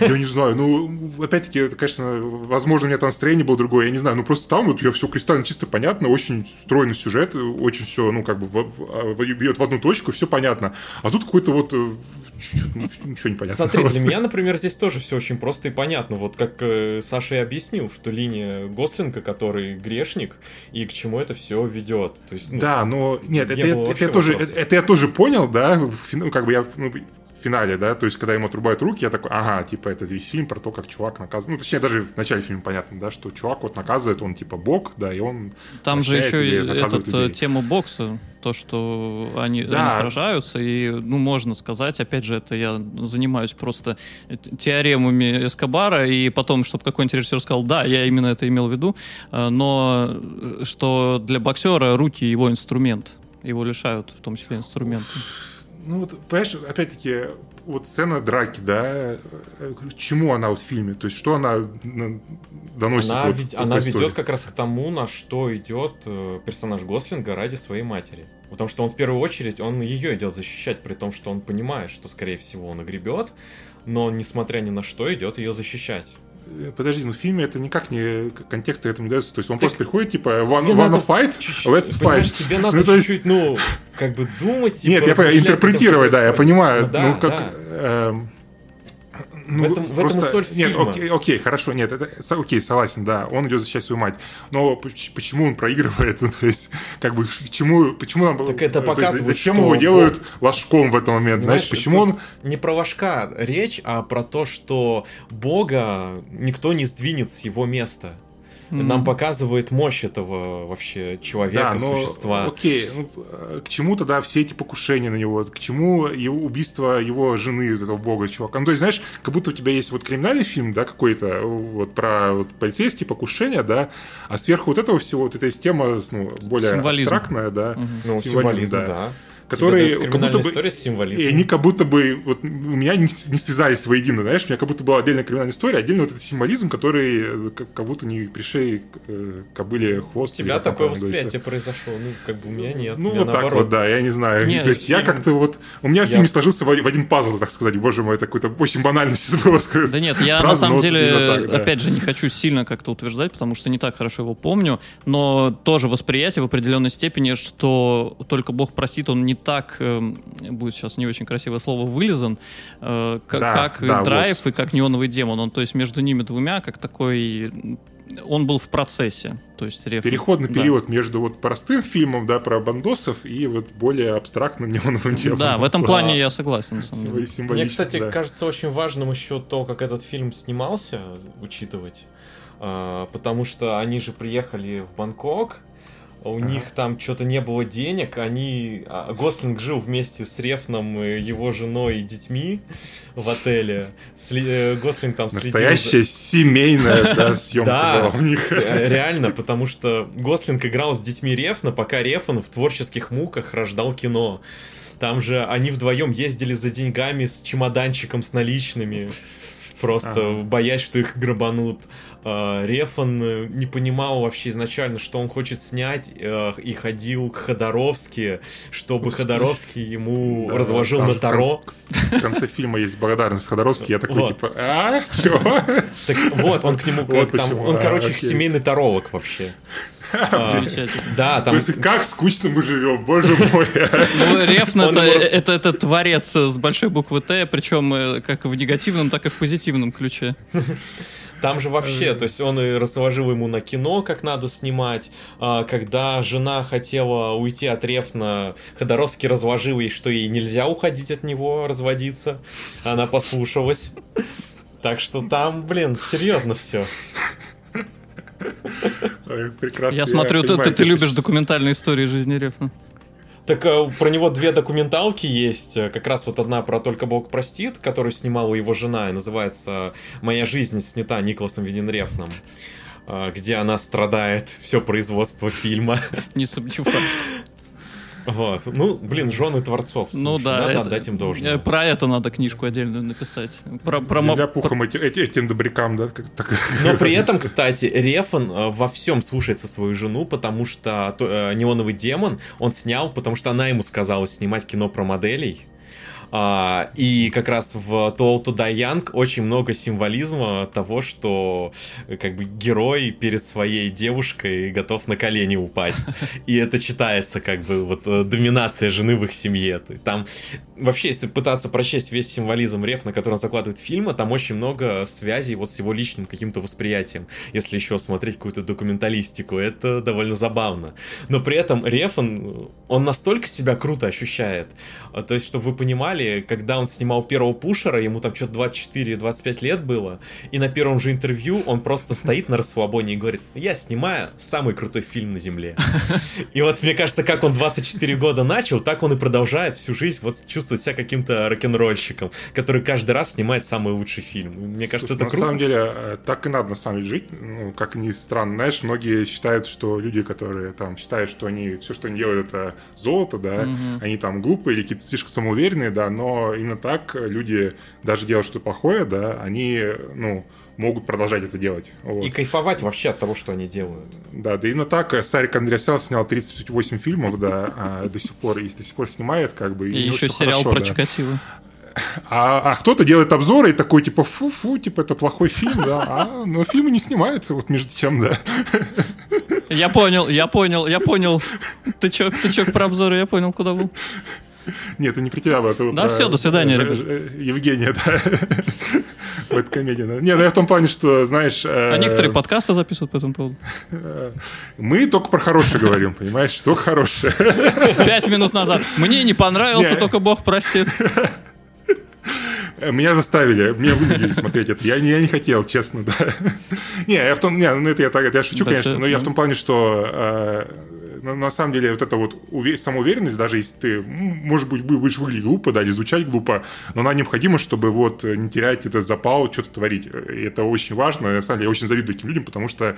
Я не знаю, ну, опять-таки, это, конечно, возможно, у меня там настроение было другое, я не знаю, ну, просто там вот я все кристально чисто понятно, очень стройный сюжет, очень все, ну, как бы в- в- в- бьет в одну точку, все понятно. А тут какой-то вот э, ну, ничего не понятно. Смотри, для меня, например, здесь тоже все очень просто и понятно. Вот как э, Саша и объяснил, что линия Гослинга, который грешник, и к чему это все ведет. То есть, ну, Да, но нет, не это, это, вообще я тоже, это, это я тоже понял, да, ну, как бы я ну, финале, да, то есть когда ему отрубают руки, я такой, ага, типа это весь фильм про то, как чувак наказывает, ну, точнее, даже в начале фильма понятно, да, что чувак вот наказывает, он типа бог, да, и он Там же еще этот, э, людей. тема бокса, то, что они, Да. они сражаются, и, ну, можно сказать, опять же, это я занимаюсь просто теоремами Эскобара, и потом, чтобы какой-нибудь режиссер сказал, да, я именно это имел в виду, э, но э, что для боксера руки его инструмент, его лишают в том числе инструмента. Ну, вот, понимаешь, опять-таки, вот сцена драки, да, к чему она вот в фильме, то есть что она доносит она, вот ведь- она истории? ведет как раз к тому, на что идет э, персонаж Гослинга ради своей матери. Потому что он в первую очередь, он ее идет защищать, при том, что он понимает, что, скорее всего, он огребет, но, несмотря ни на что, идет ее защищать. Э, Подожди, ну в фильме это никак не контекста этому не дается. То есть он Так просто приходит, типа, one, wanna fight, let's fight. Тебе надо Ну, чуть-чуть, ну, как бы думать, Нет, я интерпретировать, да, я понимаю. Ну да, ну, как... да. эм, ну, В этом- в этом и соль Нет, фильма. окей, окей, хорошо, нет, это, окей, согласен, да, он идет защищать свою мать. Но поч- почему он проигрывает? Ну, то есть, как бы, к чему, почему нам... Так это то есть, показывает, зачем что его Бог- делают ложком в этот момент? Знаешь, Понимаешь, почему он... Не про ложка речь, а про то, что Бога никто не сдвинет с его места. Нам Мгм. показывает мощь этого вообще человека, Да, но, существа. окей, ну, э, к чему тогда все эти покушения на него? К чему его убийство его жены, этого бога, чувака? Ну, то есть, знаешь, как будто у тебя есть вот криминальный фильм, да, какой-то, вот про вот, полицейские покушения, да, а сверху вот этого всего, вот эта тема, ну, более Символизм. абстрактная, да, Мгм. Ну, символизм, символизм, да. да. Которые как будто бы... история с символизмом. И они как будто бы вот, у меня не, не связались воедино, знаешь, у меня как будто была отдельная криминальная история, отдельно вот этот символизм, который как, как будто не пришей э, кобыле хвост. У тебя такое восприятие произошло, ну, как бы у меня нет. Ну, меня вот так вот, да, я не знаю. Нет, То есть я фильм- как-то вот... У меня Я- фильм сложился в, в один пазл, так сказать. Боже мой, это какой-то очень банальный сейчас было сказать. Да нет, я фраза, на самом вот деле, так, да. опять же, не хочу сильно как-то утверждать, потому что не так хорошо его помню, но тоже восприятие в определенной степени, что только Бог простит, он не так, эм, будет сейчас не очень красивое слово, вылизан, э, к- Да, как да, драйв вот. и как неоновый демон. Он, то есть между ними двумя, как такой... Он был в процессе. То есть Реф- Переходный да. период между вот простым фильмом, да, про бандосов и вот более абстрактным неоновым делом. Да, в этом плане я согласен, Мне, кстати, да. кажется очень важным еще то, как этот фильм снимался, учитывать. А, Потому что они же приехали в Бангкок, а у них там что-то не было денег, они... а, Гослинг жил вместе с Рефном, его женой и детьми в отеле. Сли- э, Гослинг там следил Настоящая семейная да, съемка Да, была у них. э, реально, потому что Гослинг играл с детьми Рефна, пока Рефн в творческих муках рождал кино. Там же они вдвоем ездили за деньгами с чемоданчиком с наличными, просто Ага. боясь, что их грабанут. А, Рефан э, не понимал вообще изначально, что он хочет снять, э, и ходил к Ходоровски, чтобы Ходоровский ему Да, разложил на Таро. конце- В конце фильма есть благодарность Ходоровский. Я такой, Вот. типа, а, чё? Так вот, он к нему Вот как там, почему. он, А, короче, окей. семейный таролог вообще. А, Замечательно. Да, В там смысле, как скучно мы живем, боже мой. Ну, Рефн это, творец с большой буквы Т, причем э, как в негативном, так и в позитивном ключе. Там же вообще, то есть он и разложил ему на кино, как надо снимать. А, Когда жена хотела уйти от Рефна, Ходоровский разложил ей, что ей нельзя уходить от него, разводиться. Она послушалась. Так что там, блин, серьезно все. Прекрасно. Я смотрю, ты, любишь документальные истории жизни Рефна. Так э, про него две документалки есть. Э, Как раз вот одна про «Только Бог простит», которую снимала его жена, и называется «Моя жизнь снята Николасом Виненрефном», э, где она страдает все производство фильма. Не сомневаюсь. Вот. Ну, блин, жены творцов. Ну да, Надо это- отдать им э, должное. Про это надо книжку отдельную написать. Про, про мо- Земля пухом эти- эти- этим добрякам, да? как- так- Но при этом, кстати, Рефан э, во всем слушается свою жену, потому что то- э, Неоновый демон он снял, потому что она ему сказала снимать кино про моделей. А, и как раз в Toll to Die Young очень много символизма того, что э, как бы герой перед своей девушкой готов на колени упасть. И это читается как бы вот э, доминация жены в их семье. Там вообще, если пытаться прочесть весь символизм Реф, на который он закладывает фильма, там очень много связей вот с его личным каким-то восприятием. Если еще смотреть какую-то документалистику, это довольно забавно. Но при этом Реф, он, он настолько себя круто ощущает. А, То есть, чтобы вы понимали, когда он снимал первого пушера, ему там что-то 24-25 лет было, и на первом же интервью он просто стоит на расслабоне и говорит, я снимаю самый крутой фильм на Земле. И вот мне кажется, как он 24 года начал, так он и продолжает всю жизнь вот чувствовать себя каким-то рок-н-ролльщиком, который каждый раз снимает самый лучший фильм. Мне кажется, это на круто. самом деле, э, так и надо на самом деле жить. Ну, как ни странно, знаешь, многие считают, что люди, которые там считают, что они все, что они делают, это золото, да, они там глупые или какие-то слишком самоуверенные, да, но именно так люди, даже делая что-то плохое, да, они, ну, могут продолжать это делать. Вот. И кайфовать вообще от того, что они делают. Да, да именно так э, Сарик Андреасян снял 38 фильмов, да, а до сих пор, и до сих пор снимает, как бы. И еще сериал хорошо, про да. Чикатило. А, а кто-то делает обзоры и такой, типа, фу-фу, типа, это плохой фильм, да, а, но фильмы не снимают, вот между тем, да. Я понял, я понял, я понял. Тычок, тычок про обзоры, я понял, куда был. Нет, это не про тебя, было, это Да про всё, до свидания, Ж- ребят. Евгения, да. Бэткомедия. да. Не, ну я в том плане, что, знаешь... А э, некоторые подкасты записывают по этому поводу. Мы только про хорошее говорим, понимаешь, что хорошее. Пять минут назад. Мне не понравился, только Бог простит. Э, Меня заставили, меня вынудили смотреть это. Я не, я не хотел, честно, да. Не, я в том, не, ну это я так, это я шучу, конечно, но я в ну. том плане, что э, ну, на самом деле вот эта вот уве- самоуверенность, даже если ты, может быть, бу- будешь выглядеть глупо, да, или звучать глупо, но она необходима, чтобы вот э, не терять этот запал, что-то творить. И это очень важно. На самом деле, я очень завидую таким людям, потому что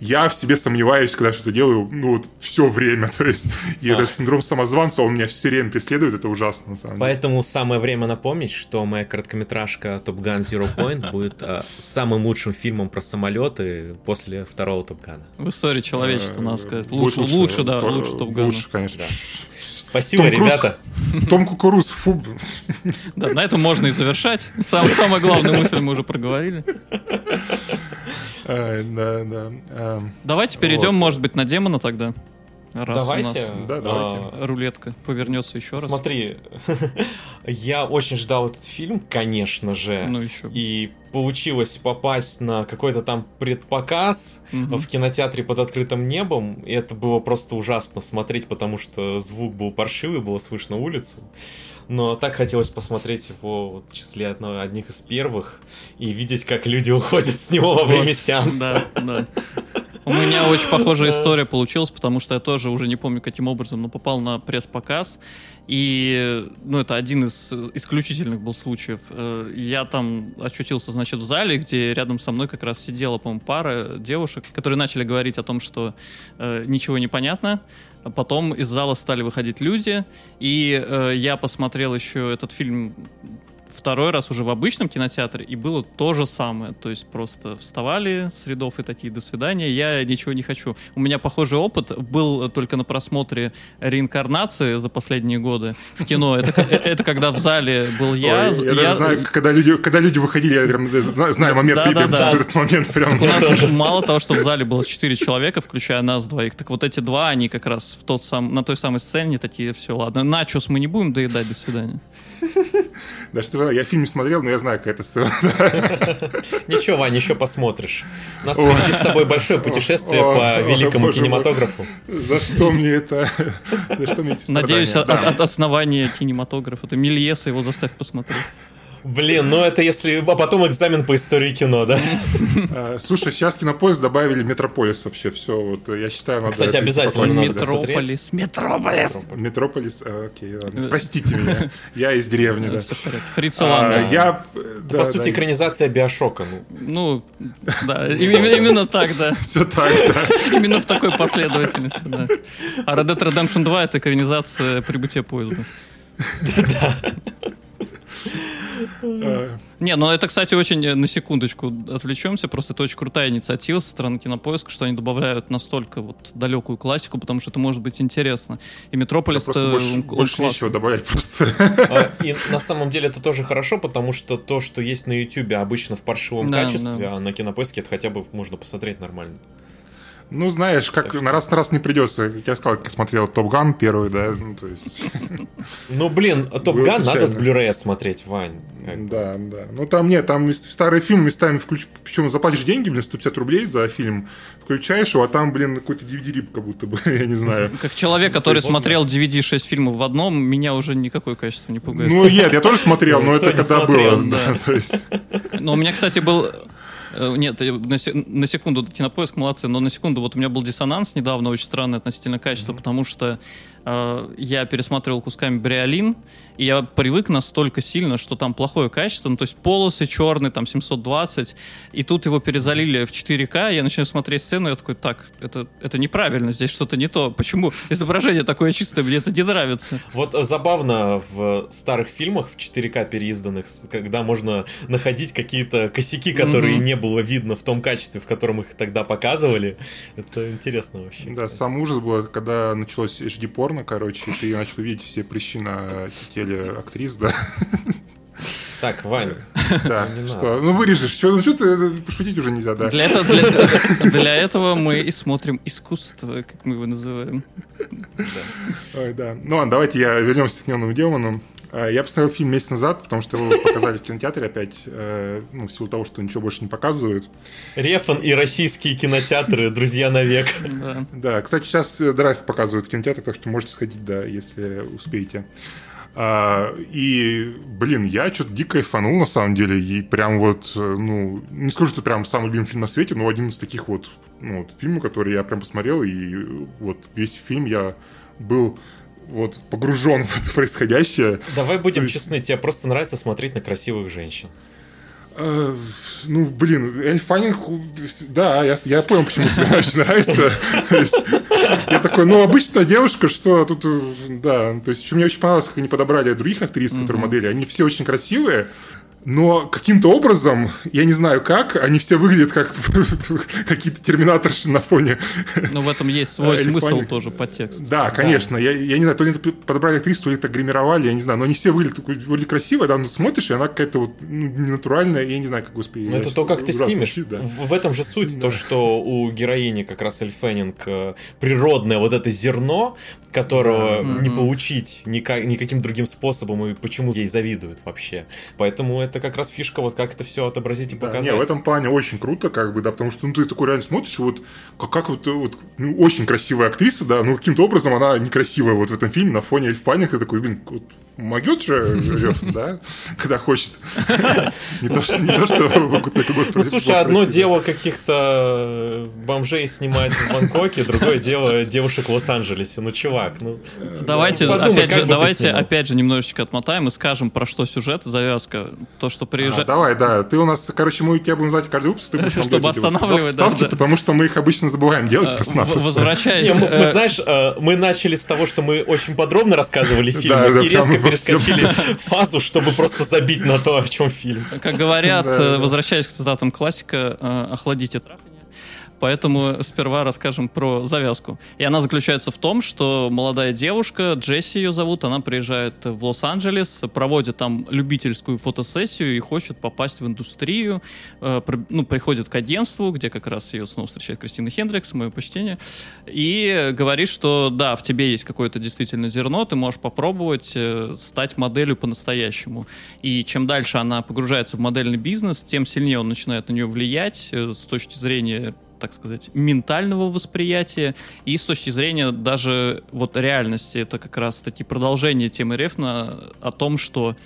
я в себе сомневаюсь, когда что-то делаю, ну вот все время. То есть, и этот синдром самозванца, он меня все время преследует, это ужасно, на самом деле. Поэтому самое время напомнить, что моя короткометражка Top Gun Zero Point будет э, самым лучшим фильмом про самолеты после второго Top Gun. В истории человечества, надо сказать. Э, Будет Лучше, лучше, да, лучше Топ Гана. Лучше, конечно. Спасибо, Том Круз. ребята. Том Кукуруз, фу. Да, на этом можно и завершать. Сам, самая главная мысль мы уже проговорили. Э, Да, да. Эм, Давайте перейдем, Вот. может быть, на демона тогда. Раз Давайте. у Да, давайте. а, нас рулетка повернется еще раз. Смотри, я очень ждал этот фильм, конечно же. Ну еще. И получилось попасть на какой-то там предпоказ в кинотеатре под открытым небом. И это было просто ужасно смотреть, потому что звук был паршивый, было слышно улицу. Но так хотелось посмотреть его вот в числе одного, одних из первых и видеть, как люди уходят с него во время сеанса. Да, да. У меня очень похожая история получилась, потому что я тоже уже не помню, каким образом, но попал на пресс-показ. И, ну, это один из исключительных был случаев. Э, Я там очутился, значит, в зале, где рядом со мной как раз сидела, по-моему, пара девушек, которые начали говорить о том, что э, ничего не понятно. Потом из зала стали выходить люди, и э, я посмотрел еще этот фильм второй раз уже в обычном кинотеатре, и было то же самое. То есть просто вставали с рядов и такие «до свидания», я ничего не хочу. У меня похожий опыт был только на просмотре реинкарнации за последние годы в кино. Это, это когда в зале был я. Ой, я даже знаю, когда люди, когда люди выходили, я прям зна- знаю момент, Да, да, да. этот момент прям. У нас мало того, что в зале было четыре человека, включая нас двоих, так вот эти два, они как раз в тот сам, на той самой сцене такие, все, ладно, начос мы не будем доедать, до свидания. Да что я фильм не смотрел, но я знаю, какая это сцена. Ничего, Вань, еще посмотришь. У нас впереди с тобой большое путешествие по великому кинематографу. За что мне это? За что мне эти? Надеюсь, от, основания кинематографа. Это Мельеса его заставь посмотреть. Блин, ну это если... А потом экзамен по истории кино, да? А, Слушай, сейчас кинопоиск добавили Метрополис вообще, все, вот я считаю, надо... Кстати, обязательно Метрополис. Метрополис. Метрополис, а, окей, ладно, простите меня, я из деревни, да. Фрица А. Я... да, По сути, да, экранизация Биошока. Ну, Ну, да, именно так, да. Все так, да. Именно в такой последовательности, да. А Red Dead Redemption 2 — это экранизация прибытия поезда. А, Не, ну это, кстати, очень э, на секундочку отвлечемся. Просто это очень крутая инициатива со стороны Кинопоиска, что они добавляют настолько вот далекую классику, потому что это может быть интересно. И Метрополис это больше он больше нечего добавить просто. а, И на самом деле это тоже хорошо, потому что то, что есть на Ютубе обычно в паршивом Да, качестве, да. а на кинопоиске это хотя бы можно посмотреть нормально. Ну, знаешь, как на раз на раз не придется. Я тебе сказал, как я смотрел Top Gun первый, да, ну, то есть... Ну, блин, Top Gun надо с. Blu-ray смотреть, Вань. Да, да. Ну там нет, там мес- старый фильм местами включ... Причем заплатишь деньги, блин, 150 рублей за фильм, включаешь его, а там, блин, какой-то DVD-рип как будто бы, я не знаю. Как человек, который смотрел DVD 6 фильмов в одном, меня уже никакое качество не пугает. Ну нет, я тоже смотрел, но это когда было. да. Да, то есть... Но у меня, кстати, был... э, Нет, на, се- на секунду, Кинопоиск молодцы, но на секунду вот у меня был диссонанс недавно очень странный относительно качества, потому что я пересматривал кусками Бриолин, и я привык настолько сильно, что там плохое качество, ну то есть полосы черные, там 720, и тут его перезалили в 4К, я начинаю смотреть сцену, и я такой, так, это, это неправильно, здесь что-то не то, почему изображение такое чистое, мне это не нравится. Вот э, забавно в старых фильмах, в 4К переизданных, когда можно находить какие-то косяки, которые не было видно в том качестве, в котором их тогда показывали. Это интересно вообще. Да, кстати. сам ужас был, когда началось HD-порно, короче, и ты начал видеть все прыщи на теле актрис, да. Так, Вань, Да, что? Ну вырежешь, что, ну что ты, э, пошутить уже нельзя, да. Для этого, для, для этого мы и смотрим искусство, как мы его называем. Ой, да. Ну ладно, давайте я вернемся к дневному демону. А, Я посмотрел фильм месяц назад, потому что его показали в кинотеатре опять, э, ну, в силу того, что ничего больше не показывают. Рефан и российские кинотеатры, друзья навек. Да. Да, кстати, сейчас драйв показывают в кинотеатрах, так что можете сходить, да, если успеете. А, и, блин, я что-то дико кайфанул, на самом деле, и прям вот, э, ну, не скажу, что прям самый любимый фильм на свете, но один из таких вот, ну, вот фильмов, которые я прям посмотрел, и вот весь фильм я был вот погружен в это происходящее. Давай будем есть... честны, тебе просто нравится смотреть на красивых женщин. Э, ну, блин, Эль Фаннинг, да, я, я понял, почему тебе очень нравится. я такой, ну, обычная девушка, что тут, да, то есть, что мне очень понравилось, как они подобрали других актрис, которые модели, они все очень красивые, но каким-то образом, я не знаю как, они все выглядят как какие-то терминаторши на фоне. Но в этом есть свой смысл тоже подтекст. Да, конечно. Я, я не знаю, то ли это подобрали актрису, то ли это гримировали, я не знаю. Но они все выглядят вроде красиво, да, но смотришь, и она какая-то вот ну, ненатуральная, я не знаю, как господи. Ну, это то, как ты снимешь. Звучит, да. В, в этом же суть, да. то, что у героини как раз Эль Феннинг э, природное вот это зерно, которого да. не получить никак, никаким другим способом, и почему ей завидуют вообще. Поэтому это как раз фишка, вот как это все отобразить и да, показать. Не, в этом плане очень круто, как бы, да, потому что ну, ты такой реально смотришь, вот как, как вот, вот ну, очень красивая актриса, да, ну каким-то образом она некрасивая вот в этом фильме на фоне Эльфаних, и такой, блин, вот, могет же живет, да, когда хочет. Не то, что не то, что Ну, слушай, одно дело каких-то бомжей снимать в Бангкоке, другое дело девушек в Лос-Анджелесе. Ну, чувак, ну... Давайте, опять же, давайте опять же немножечко отмотаем и скажем, про что сюжет, завязка. То, что приезжает... Давай, да. Ты у нас, короче, мы тебя будем звать каждый выпуск, ты будешь Чтобы останавливать, да. Потому что мы их обычно забываем делать просто-напросто. Возвращаясь... Мы, э, знаешь, э, мы начали с того, что мы очень подробно рассказывали фильм, и резко перескочили фазу, чтобы просто забить на то, о чем фильм. Как говорят, э, возвращаясь к цитатам классика, охладите трахание Поэтому сперва расскажем про завязку. И она заключается в том, что молодая девушка, Джесси ее зовут, она приезжает в Лос-Анджелес, проводит там любительскую фотосессию и хочет попасть в индустрию. Э, ну, приходит к агентству, где как раз ее снова встречает Кристина Хендрикс, мое почтение, и говорит, что да, в тебе есть какое-то действительно зерно, ты можешь попробовать э, стать моделью по-настоящему. И чем дальше она погружается в модельный бизнес, тем сильнее он начинает на нее влиять э, с точки зрения так сказать, ментального восприятия и с точки зрения даже вот реальности. Это как раз-таки продолжение темы Рефна о том, что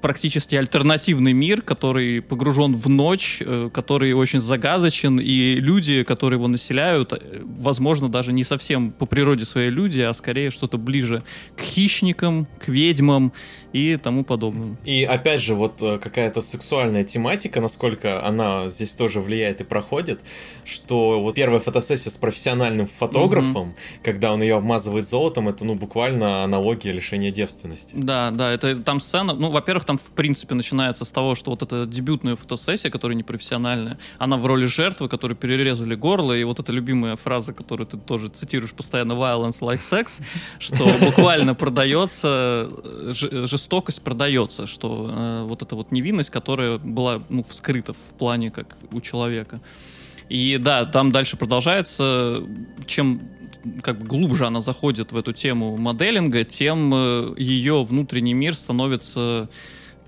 практически альтернативный мир, который погружен в ночь, э, который очень загадочен, и люди, которые его населяют, э, возможно, даже не совсем по природе своей люди, а скорее что-то ближе к хищникам, к ведьмам и тому подобному. И опять же, вот э, какая-то сексуальная тематика, насколько она здесь тоже влияет и проходит, что вот первая фотосессия с профессиональным фотографом, mm-hmm. когда он ее обмазывает золотом, это ну буквально аналогия лишения девственности. Да, да, это там сцена, ну, во-первых, там в принципе начинается с того, что вот эта дебютная фотосессия, которая непрофессиональная, она в роли жертвы, которой перерезали горло, и вот эта любимая фраза, которую ты тоже цитируешь постоянно, violence like sex, что буквально продается жестокость продается, что э, вот эта вот невинность, которая была ну, вскрыта в плане как у человека. И да, там дальше продолжается, чем как бы глубже она заходит в эту тему моделинга, тем э, ее внутренний мир становится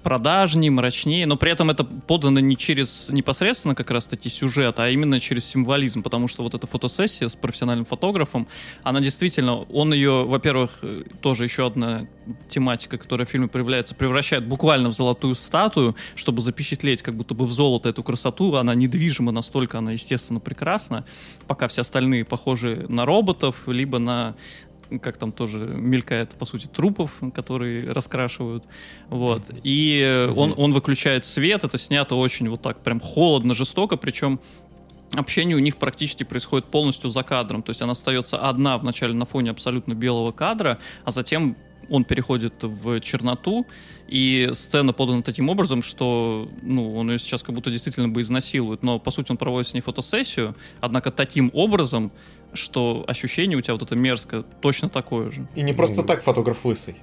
продажнее, мрачнее, но при этом это подано не через непосредственно как раз-таки сюжет, а именно через символизм, потому что вот эта фотосессия с профессиональным фотографом, она действительно, он ее, во-первых, тоже еще одна тематика, которая в фильме проявляется, превращает буквально в золотую статую, чтобы запечатлеть как будто бы в золото эту красоту, она недвижима настолько, она, естественно, прекрасна, пока все остальные похожи на роботов, либо на как там тоже мелькает, по сути, трупов, которые раскрашивают. Вот. И он, он выключает свет, это снято очень вот так прям холодно, жестоко, причем общение у них практически происходит полностью за кадром. То есть она остается одна вначале на фоне абсолютно белого кадра, а затем он переходит в черноту, и сцена подана таким образом, что ну, он ее сейчас как будто действительно бы изнасилует, но по сути он проводит с ней фотосессию, однако таким образом, что ощущение у тебя вот это мерзкое точно такое же. И не просто так фотограф лысый.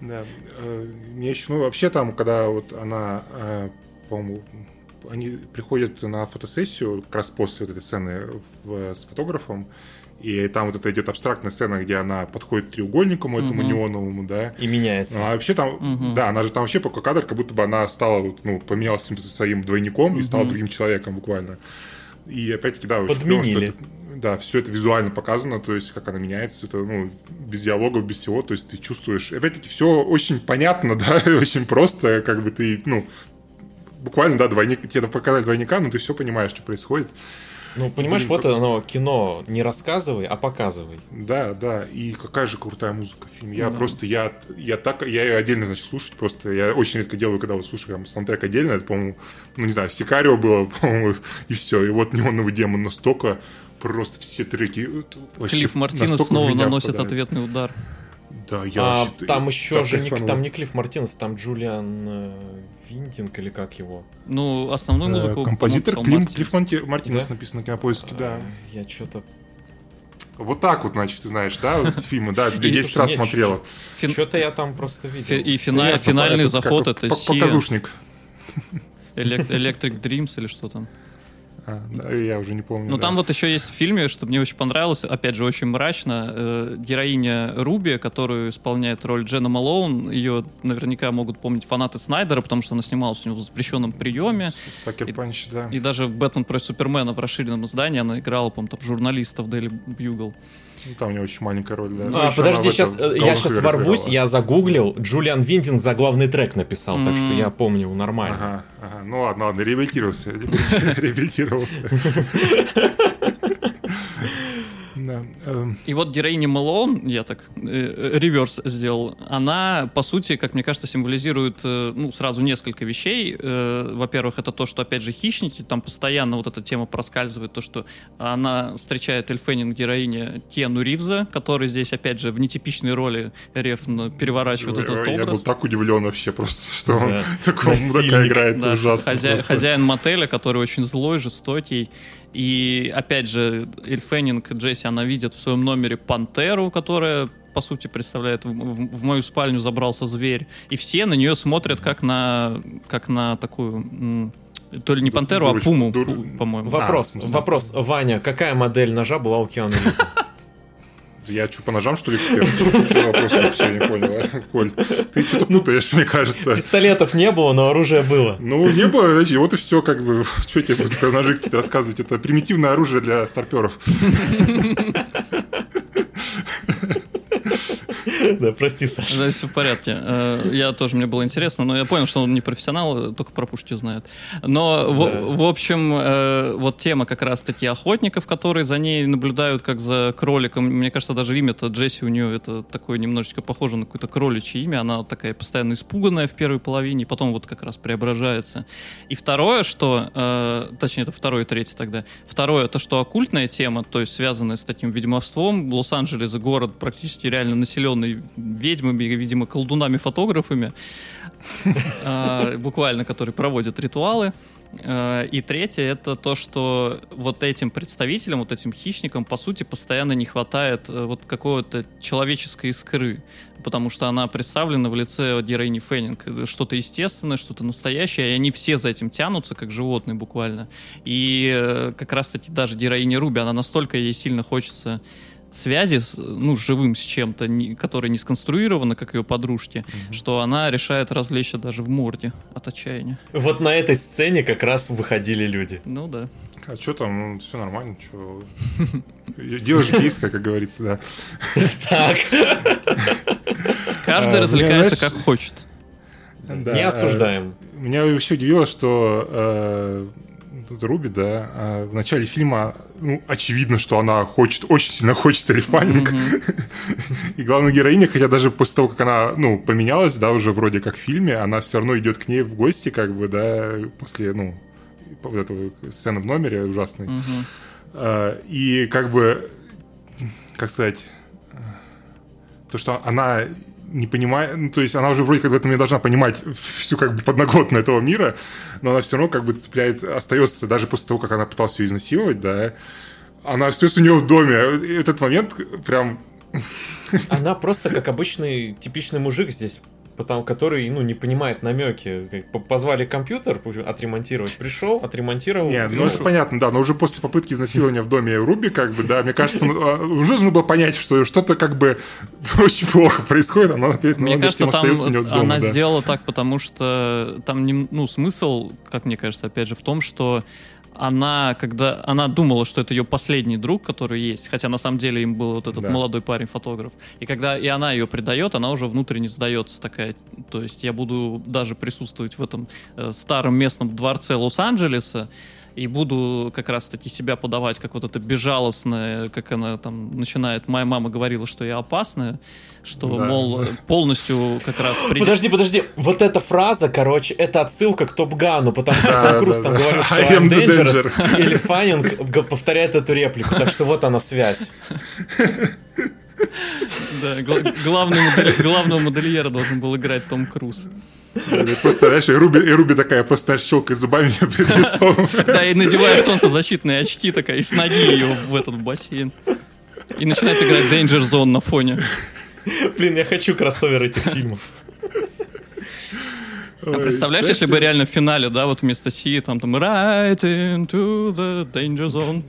Да. Э, мне еще, ну, вообще там, когда вот она, э, по-моему, они приходят на фотосессию как раз после вот этой сцены в, с фотографом, и там вот это идет абстрактная сцена, где она подходит к треугольнику этому uh-huh. неоновому, да. И меняется. А вообще там, uh-huh. да, она же там вообще по кадр, как будто бы она стала, ну, поменялась своим двойником uh-huh. и стала другим человеком буквально. И опять-таки, да, очень клево, что это, да, все это визуально показано, то есть как она меняется, это, ну, без диалогов, без всего, то есть ты чувствуешь, опять-таки, все очень понятно, да, очень просто, как бы ты, ну, буквально, да, двойник, тебе показали двойника, но ты все понимаешь, что происходит. Ну, понимаешь, Блин, вот как... оно, кино, не рассказывай, а показывай. Да, да, и какая же крутая музыка в фильме. Я да. просто, я, я так, я ее отдельно, значит, слушать просто, я очень редко делаю, когда вот слушаю прям саундтрек отдельно, это, по-моему, ну, не знаю, Сикарио было, по-моему, и все, и вот Неоновый демон настолько, просто все треки. Клифф Мартинес снова наносит попадает. ответный удар. Да, я а, вообще, там еще же не, там не Клифф Мартинес, там Джулиан э, Винтинг или как его? Ну, основную э, музыку... Композитор Клим, Клифф Монти, Мартинес да? написано на кинопоиске, да. А, я что-то... Вот так вот, значит, ты знаешь, да, вот фильмы, да, 10 раз смотрела. Что-то я там просто видел. И финальный заход это Показушник. Electric Dreams или что там? А, да, я уже не помню. Ну, да. там вот еще есть в фильме, что мне очень понравилось, опять же, очень мрачно, э, героиня Руби, которую исполняет роль Джена Малоун, ее наверняка могут помнить фанаты Снайдера, потому что она снималась у него в запрещенном приеме. Sucker Punch, да. И даже в «Бэтмен против Супермена» в расширенном издании она играла, по-моему, там журналиста в Daily Bugle. Ну, там у него очень маленькая роль, да. А, ну, подожди, сейчас, я сейчас ворвусь, я загуглил, Джулиан Уиндинг за главный трек написал, mm-hmm. так что я помню нормально. Ага, ага. Ну ладно, ладно, реабилитировался. Реабилитировался. Да. Эм. И вот героиня Мэлоун, я так э, реверс сделал, она, по сути, как мне кажется, символизирует э, ну, сразу несколько вещей. Э, во-первых, это то, что, опять же, хищники, там постоянно вот эта тема проскальзывает, то, что она встречает Эльфенинг героиня Кену Ривза, который здесь, опять же, в нетипичной роли рефно переворачивает Ой, этот образ. Я был так удивлен вообще просто, что он такого мудака играет да, ужасно. Хозяин мотеля, который очень злой, жестокий, и опять же, Эльфенинг Джесси, она видит в своем номере пантеру, которая по сути, представляет, в, в, в мою спальню забрался зверь, и все на нее смотрят как на, как на такую то ли не пантеру, а Дурочку, а пуму, дур... по-моему. Вопрос, а, вопрос, Ваня, какая модель ножа была у Киану Ривза? Я что, по ножам, что ли, эксперт? Вопрос вообще не понял, а? Коль. Ты что-то путаешь, мне кажется. Пистолетов не было, но оружие было. Ну, не было, знаете, вот и все, как бы. Что тебе про ножи какие-то рассказывать? Это примитивное оружие для старперов. Да, прости, Саша. Да, все в порядке. Э, я тоже, мне было интересно, но я понял, что он не профессионал, только про пушки знает. Но, да. в, в общем, э, вот тема как раз-таки охотников, которые за ней наблюдают как за кроликом. Мне кажется, даже имя-то Джесси у нее это такое немножечко похоже на какое-то кроличье имя. Она такая постоянно испуганная в первой половине, потом вот как раз преображается. И второе, что... Э, точнее, это второе и третье тогда. Второе, то, что оккультная тема, то есть связанная с таким ведьмовством. Лос-Анджелес город практически реально населенный ведьмами, видимо, колдунами-фотографами, а, буквально, которые проводят ритуалы. А, и третье это то, что вот этим представителям, вот этим хищникам, по сути, постоянно не хватает э, вот какой-то человеческой искры, потому что она представлена в лице героини Феннинг. Что-то естественное, что-то настоящее, и они все за этим тянутся, как животные буквально. И э, как раз-таки даже героиня Руби, она настолько ей сильно хочется связи, с, ну, живым с чем-то, не, которое не сконструировано, как ее подружки, mm-hmm. что она решает развлечься даже в морде от отчаяния. Вот на этой сцене как раз выходили люди. Ну да. А что там, ну, все нормально, что... Дело житейское, как говорится, да. Так. Каждый а, развлекается как хочет. Не осуждаем. Меня вообще удивило, что э, тут Руби, да, а в начале фильма, ну, очевидно, что она хочет, очень сильно хочет рефанинг. Mm-hmm. И главная героиня, хотя даже после того, как она, ну, поменялась, да, уже вроде как в фильме, она все равно идет к ней в гости, как бы, да, после, ну, вот этого сцены в номере ужасной. Mm-hmm. И как бы, как сказать, то, что она не понимает, ну, то есть она уже вроде как в этом не должна понимать всю как бы подноготную этого мира, но она все равно как бы цепляет, остается даже после того, как она пыталась ее изнасиловать, да, она остается у нее в доме. И этот момент прям... Она просто как обычный типичный мужик здесь потому, который, ну, не понимает намеки. Позвали компьютер отремонтировать, пришел, отремонтировал. Нет, ну это понятно, да, но уже после попытки изнасилования в доме Руби, как бы, да, мне кажется, а, уже нужно было понять, что что-то как бы очень плохо происходит, она опять Мне кажется, там она сделала так, потому что там, не, ну, смысл, как мне кажется, опять же, в том, что она, когда она думала, что это ее последний друг, который есть, хотя на самом деле им был вот этот Да. молодой парень-фотограф. И когда и она ее предает, она уже внутренне сдается такая. То есть я буду даже присутствовать в этом э, старом местном дворце Лос-Анджелеса и буду как раз-таки себя подавать как вот это безжалостное, как она там начинает. Моя мама говорила, что я опасная, что, Да. мол, полностью как раз... при- Подожди, подожди, вот эта фраза, короче, это отсылка к Топ Гану, потому что Том Круз там да. говорил, что I'm dangerous, или Фаннинг повторяет эту реплику, так что вот она связь. Да, главного модельера должен был играть Том Круз. И Просто, знаешь, и Руби, и Руби такая просто, щелкает зубами перед лицом. Да, и надевает солнцезащитные очки такая, и с ноги ее в этот бассейн. И начинает играть Danger Zone на фоне. Блин, я хочу кроссовер этих фильмов. А представляешь, если бы реально в финале, да, вот вместо Си, там там Right into the Danger Zone.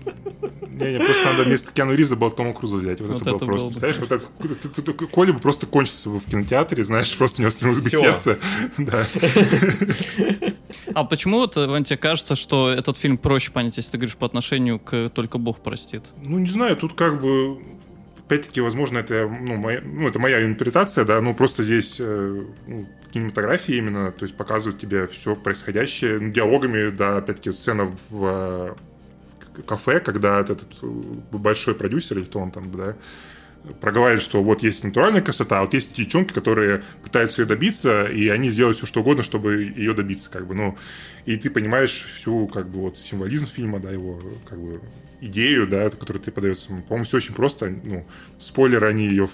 Не, не, просто надо вместо Киану Риза было Тома Круза взять. Вот, Вот это было это просто. было бы. Представляешь, вот это, ты- ты- ты- Коля бы просто кончился бы в кинотеатре, знаешь, просто у него стянулось бы сердце. Да. А почему вот, Вань, тебе кажется, что этот фильм проще понять, если ты говоришь по отношению к «Только Бог простит»? Ну, не знаю, тут как бы опять-таки, возможно, это, ну, моя, ну, это моя интерпретация, да, ну, просто здесь э, кинематография именно, то есть показывают тебе все происходящее, ну, диалогами, да, опять-таки, вот сцена в э, кафе, когда этот э, большой продюсер, или кто он там, да, проговаривает, что вот есть натуральная красота, а вот есть девчонки, которые пытаются ее добиться, и они сделают все что угодно, чтобы ее добиться, как бы, ну, и ты понимаешь всю, как бы, вот символизм фильма, да, его, как бы, идею, да, которая тебе подается. По-моему, все очень просто, ну, спойлеры, они ее...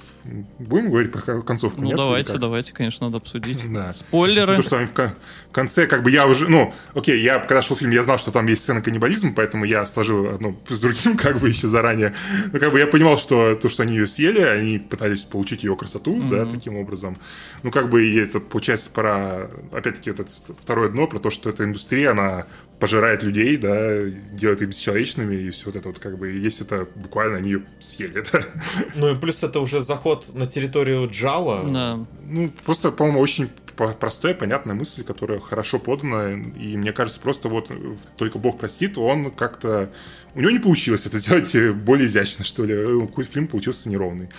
Будем говорить про кон- концовку? Ну, нет, давайте, давайте, конечно, надо обсудить. Да. Спойлеры. То, что они в кон- в конце, как бы я уже, ну, окей, я когда шел фильм, я знал, что там есть сцена каннибализма, поэтому я сложил одно с другим, как бы еще заранее. Но как бы я понимал, что то, что они ее съели, они пытались получить ее красоту, да, таким образом. Ну, как бы и это получается про, опять-таки, это второе дно, про то, что эта индустрия, она пожирает людей, да, делает их бесчеловечными, и все вот это вот, как бы, и есть это буквально они ее съели, да. Ну и плюс это уже заход на территорию Джала. Да. Ну, просто, по-моему, очень простая, понятная мысль, которая хорошо подана. И мне кажется, просто вот только Бог простит, он как-то... У него не получилось это сделать более изящно, что ли. Какой-то фильм получился неровный.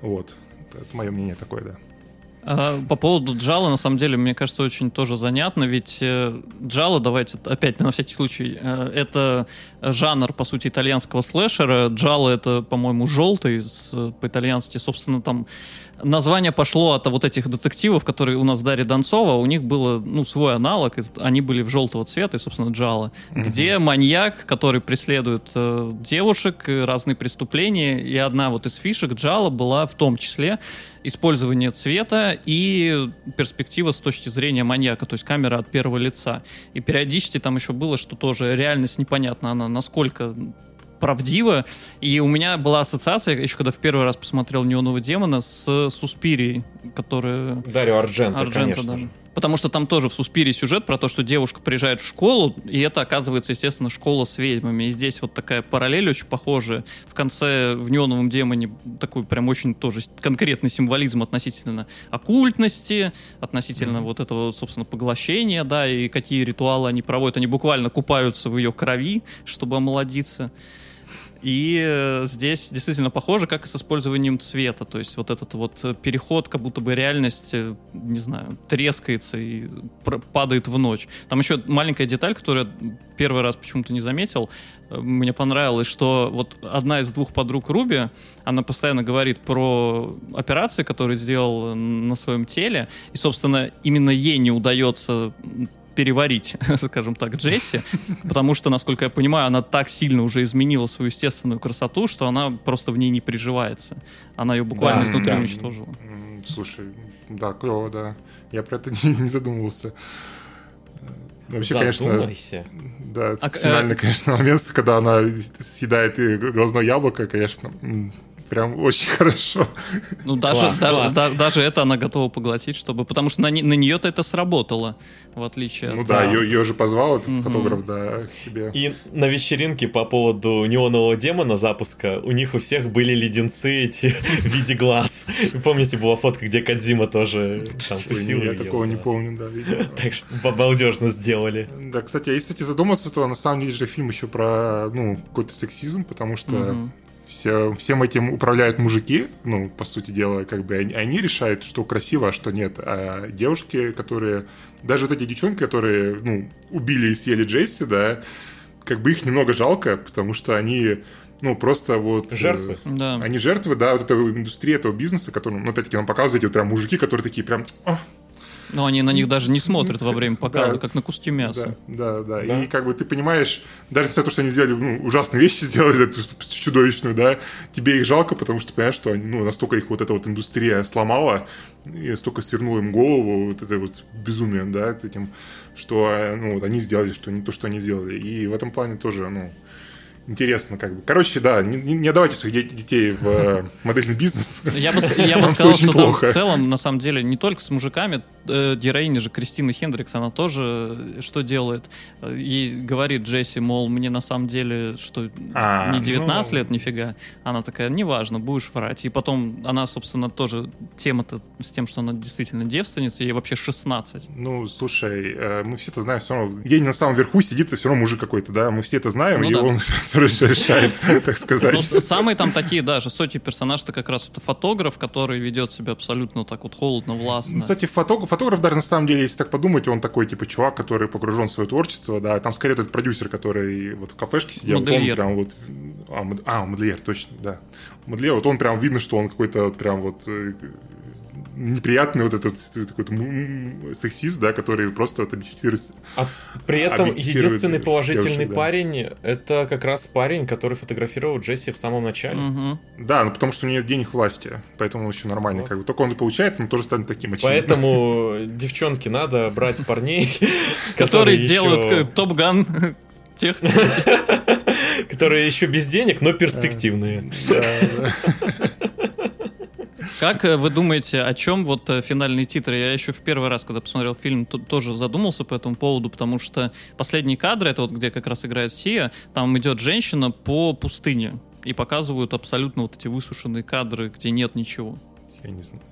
Вот. Это мое мнение такое, да. А, По поводу Джала, на самом деле, мне кажется, очень тоже занятно, ведь э, Джала, давайте опять на всякий случай, э, это жанр, по сути, итальянского слэшера. Джала это, по-моему, желтый по-итальянски. Собственно, там название пошло от вот этих детективов, которые у нас Дарья Донцова, у них было, ну, свой аналог, они были в желтого цвета, и, собственно, Джала, где маньяк, который преследует э, девушек, разные преступления, и одна вот из фишек Джала была в том числе использование цвета и перспектива с точки зрения маньяка, то есть камера от первого лица. И периодически там еще было, что тоже реальность непонятна, она насколько правдиво. И у меня была ассоциация, еще когда в первый раз посмотрел «Неонового демона» с «Суспирией», которая... Дарио Арджента, Арджента, конечно да. же. Потому что там тоже в Суспире сюжет про то, что девушка приезжает в школу, и это оказывается, естественно, школа с ведьмами. И здесь вот такая параллель очень похожая. В конце в неоновом демоне такой прям очень тоже конкретный символизм относительно оккультности, относительно вот этого, собственно, поглощения, да, и какие ритуалы они проводят. Они буквально купаются в ее крови, чтобы омолодиться. И э, здесь действительно похоже, как и с использованием цвета. То есть вот этот вот э, переход, как будто бы реальность, э, не знаю, трескается и падает в ночь. Там еще маленькая деталь, которую я первый раз почему-то не заметил. Мне понравилось, что вот одна из двух подруг Руби, она постоянно говорит про операции, которые сделал на своем теле. И, собственно, именно ей не удается переварить, скажем так, Джесси, потому что, насколько я понимаю, она так сильно уже изменила свою естественную красоту, что она просто в ней не приживается. Она ее буквально Да, изнутри да. уничтожила. Слушай, да, клево, да. Я про это не, не задумывался. Э, Вообще, конечно, да, это А к- финальный, конечно, момент, когда она съедает глазное яблоко, конечно, прям очень хорошо. Ну, даже, Класс, да- класс. да- даже это она готова поглотить, чтобы. Потому что на, на нее-то это сработало, в отличие Ну от. да, Да. ее, ее же позвал этот Мгм. фотограф, да, к себе. И на вечеринке по поводу неонового демона запуска у них у всех были леденцы эти в виде глаз. Вы Помните, была фотка, где Кадзима тоже там тусил? Я такого не помню, да. Так что балдежно сделали. Да, кстати, а если, кстати, задуматься, то на самом деле же фильм еще про, ну, какой-то сексизм, потому что. Все, всем этим управляют мужики, ну, по сути дела, как бы они, они решают, что красиво, а что нет. А девушки, которые... Даже вот эти девчонки, которые, ну, убили и съели Джесси, да, как бы их немного жалко, потому что они, ну, просто вот... э, Жертвы. Да. Они жертвы, да, вот этой индустрии, этого бизнеса, который, ну, опять-таки, нам показывают эти вот прям мужики, которые такие прям... «А, Но они на них даже не смотрят во время показа, Да. как на куски мяса. Да, да, да, Да. И как бы ты понимаешь, даже несмотря на то, что они сделали ну, ужасные вещи, сделали чудовищную, да, тебе их жалко, потому что ты понимаешь, что они, ну, настолько их вот эта вот индустрия сломала, и столько свернула им голову вот это вот безумием, да, этим, что э, ну, вот они сделали, что не то, что они сделали. И в этом плане тоже, ну, интересно как бы. Короче, да, не, не- отдавайте своих де- детей в э, модельный бизнес. Я бы, я бы сказал, что там в целом, на самом деле, не только с мужиками, э, героиня же Кристина Хендрикс, она тоже э, что делает? Э, Ей говорит Джесси, мол, мне на самом деле, что А, не 19 ну. лет, нифига. Она такая, неважно, будешь врать. И потом она, собственно, тоже тема-то с тем, что она действительно девственница, ей вообще 16. Ну, слушай, э, мы все это знаем, все равно. Где на самом верху сидит, это все равно мужик какой-то, да? Мы все это знаем, Ну и да. он решает, так сказать. Ну, самые там такие, да, жестокие персонажи, это как раз это фотограф, который ведет себя абсолютно так вот холодно, властно. Кстати, фотограф, фотограф даже на самом деле, если так подумать, он такой типа чувак, который погружен в свое творчество, да, там скорее тот продюсер, который вот в кафешке сидел, он Модельер. прям вот, а, мод- а, модельер, точно, да, модельер, вот он прям видно, что он какой-то прям вот э, неприятный вот этот такой сексист, да, который просто вот объективирует А при этом единственный положительный девушек, да. парень это как раз парень, который фотографировал Джесси в самом начале. Мгм. Да, ну потому что у нее нет денег власти, поэтому он еще нормальный. Вот. Как бы. Только он и получает, он тоже станет таким очевидно. Поэтому, девчонки, надо брать парней, Которые делают э, топ-ган тех... которые еще без денег, но перспективные. Как э, вы думаете, о чем вот э, финальные титры? Я еще в первый раз, когда посмотрел фильм, тоже задумался по этому поводу, потому что последние кадры, это вот где как раз играет Сия, там идет женщина по пустыне и показывают абсолютно вот эти высушенные кадры, где нет ничего. Я не знаю.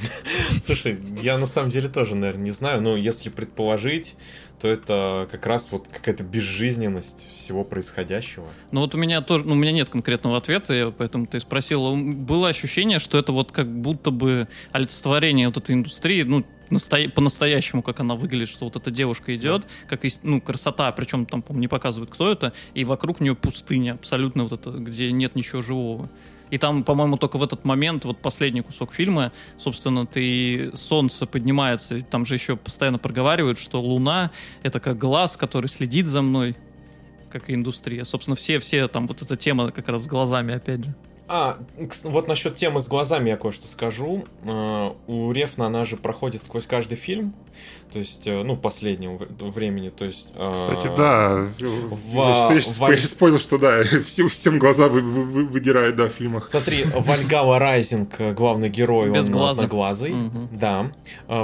Слушай, я на самом деле тоже, наверное, не знаю, но если предположить, то это как раз вот какая-то безжизненность всего происходящего. Но вот у меня тоже, ну, у меня нет конкретного ответа, я поэтому ты спросил. Было ощущение, что это вот как будто бы олицетворение вот этой индустрии, ну, настоя- по-настоящему, как она выглядит, что вот эта девушка идет, как ис- ну, красота, причем там, по-моему, не показывают, кто это, и вокруг нее пустыня абсолютно вот это, где нет ничего живого. И там, по-моему, только в этот момент, вот последний кусок фильма, собственно, ты солнце поднимается, и там же еще постоянно проговаривают, что Луна — это как глаз, который следит за мной, как и индустрия. Собственно, все, все там вот эта тема как раз с глазами, опять же. А, вот насчет темы с глазами я кое-что скажу. Э, У Рефна она же проходит сквозь каждый фильм, то есть, э, ну, последнего времени, то есть... э, Кстати, да. в- я, сейчас- в- понял, что да, всем, всем глаза вы- вы- вы- выдирают, да, в фильмах. Смотри, Вальгала Райзинг, э, главный герой, Без он глаза. одноглазый, Мгм. да.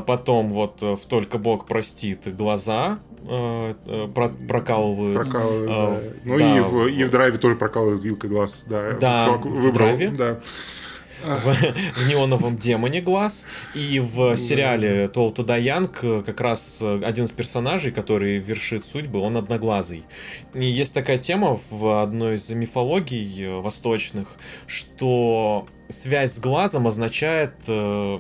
Потом вот э, в «Только Бог простит» глаза э, э, про- прокалывают. Прокалывают, А, да. Ну да, и, в, в- и в драйве тоже прокалывают вилкой глаз, да. Да, Чувак в выбрал, драйве? да. В, в неоновом демоне глаз. И в сериале Тол Туда Янг как раз э, один из персонажей, который вершит судьбы, он одноглазый. И есть такая тема в одной из мифологий э, восточных, что связь с глазом означает э,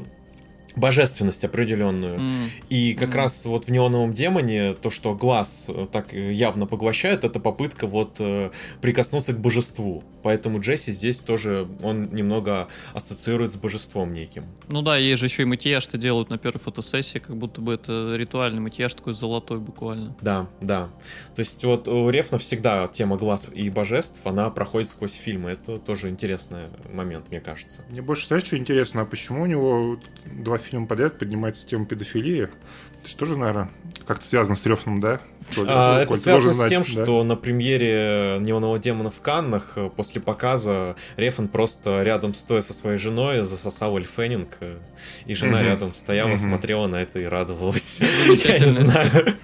божественность определенную. М. И как Мгм. раз вот в неоновом демоне то, что глаз э, так явно поглощает, это попытка вот э, прикоснуться к божеству. Поэтому Джесси здесь тоже он немного ассоциирует с божеством неким. Ну да, есть же еще и макияж-то делают на первой фотосессии, как будто бы это ритуальный макияж такой золотой буквально. Да, да. То есть вот у Рефна всегда тема глаз и божеств, она проходит сквозь фильмы. Это тоже интересный момент, мне кажется. Мне больше, знаешь, что интересно, а почему у него два фильмом подряд поднимается тему педофилии. Это же тоже, наверное, как-то связано с Рёфном, да? Коль, А, Коль, это ты связано с знать, тем, да? что на премьере Неонового демона в Каннах э, после показа Рефан просто рядом стоя со своей женой засосал Эль Феннинг, э, и жена Мгм. рядом стояла, Мгм. смотрела на это и радовалась. Я не знаю.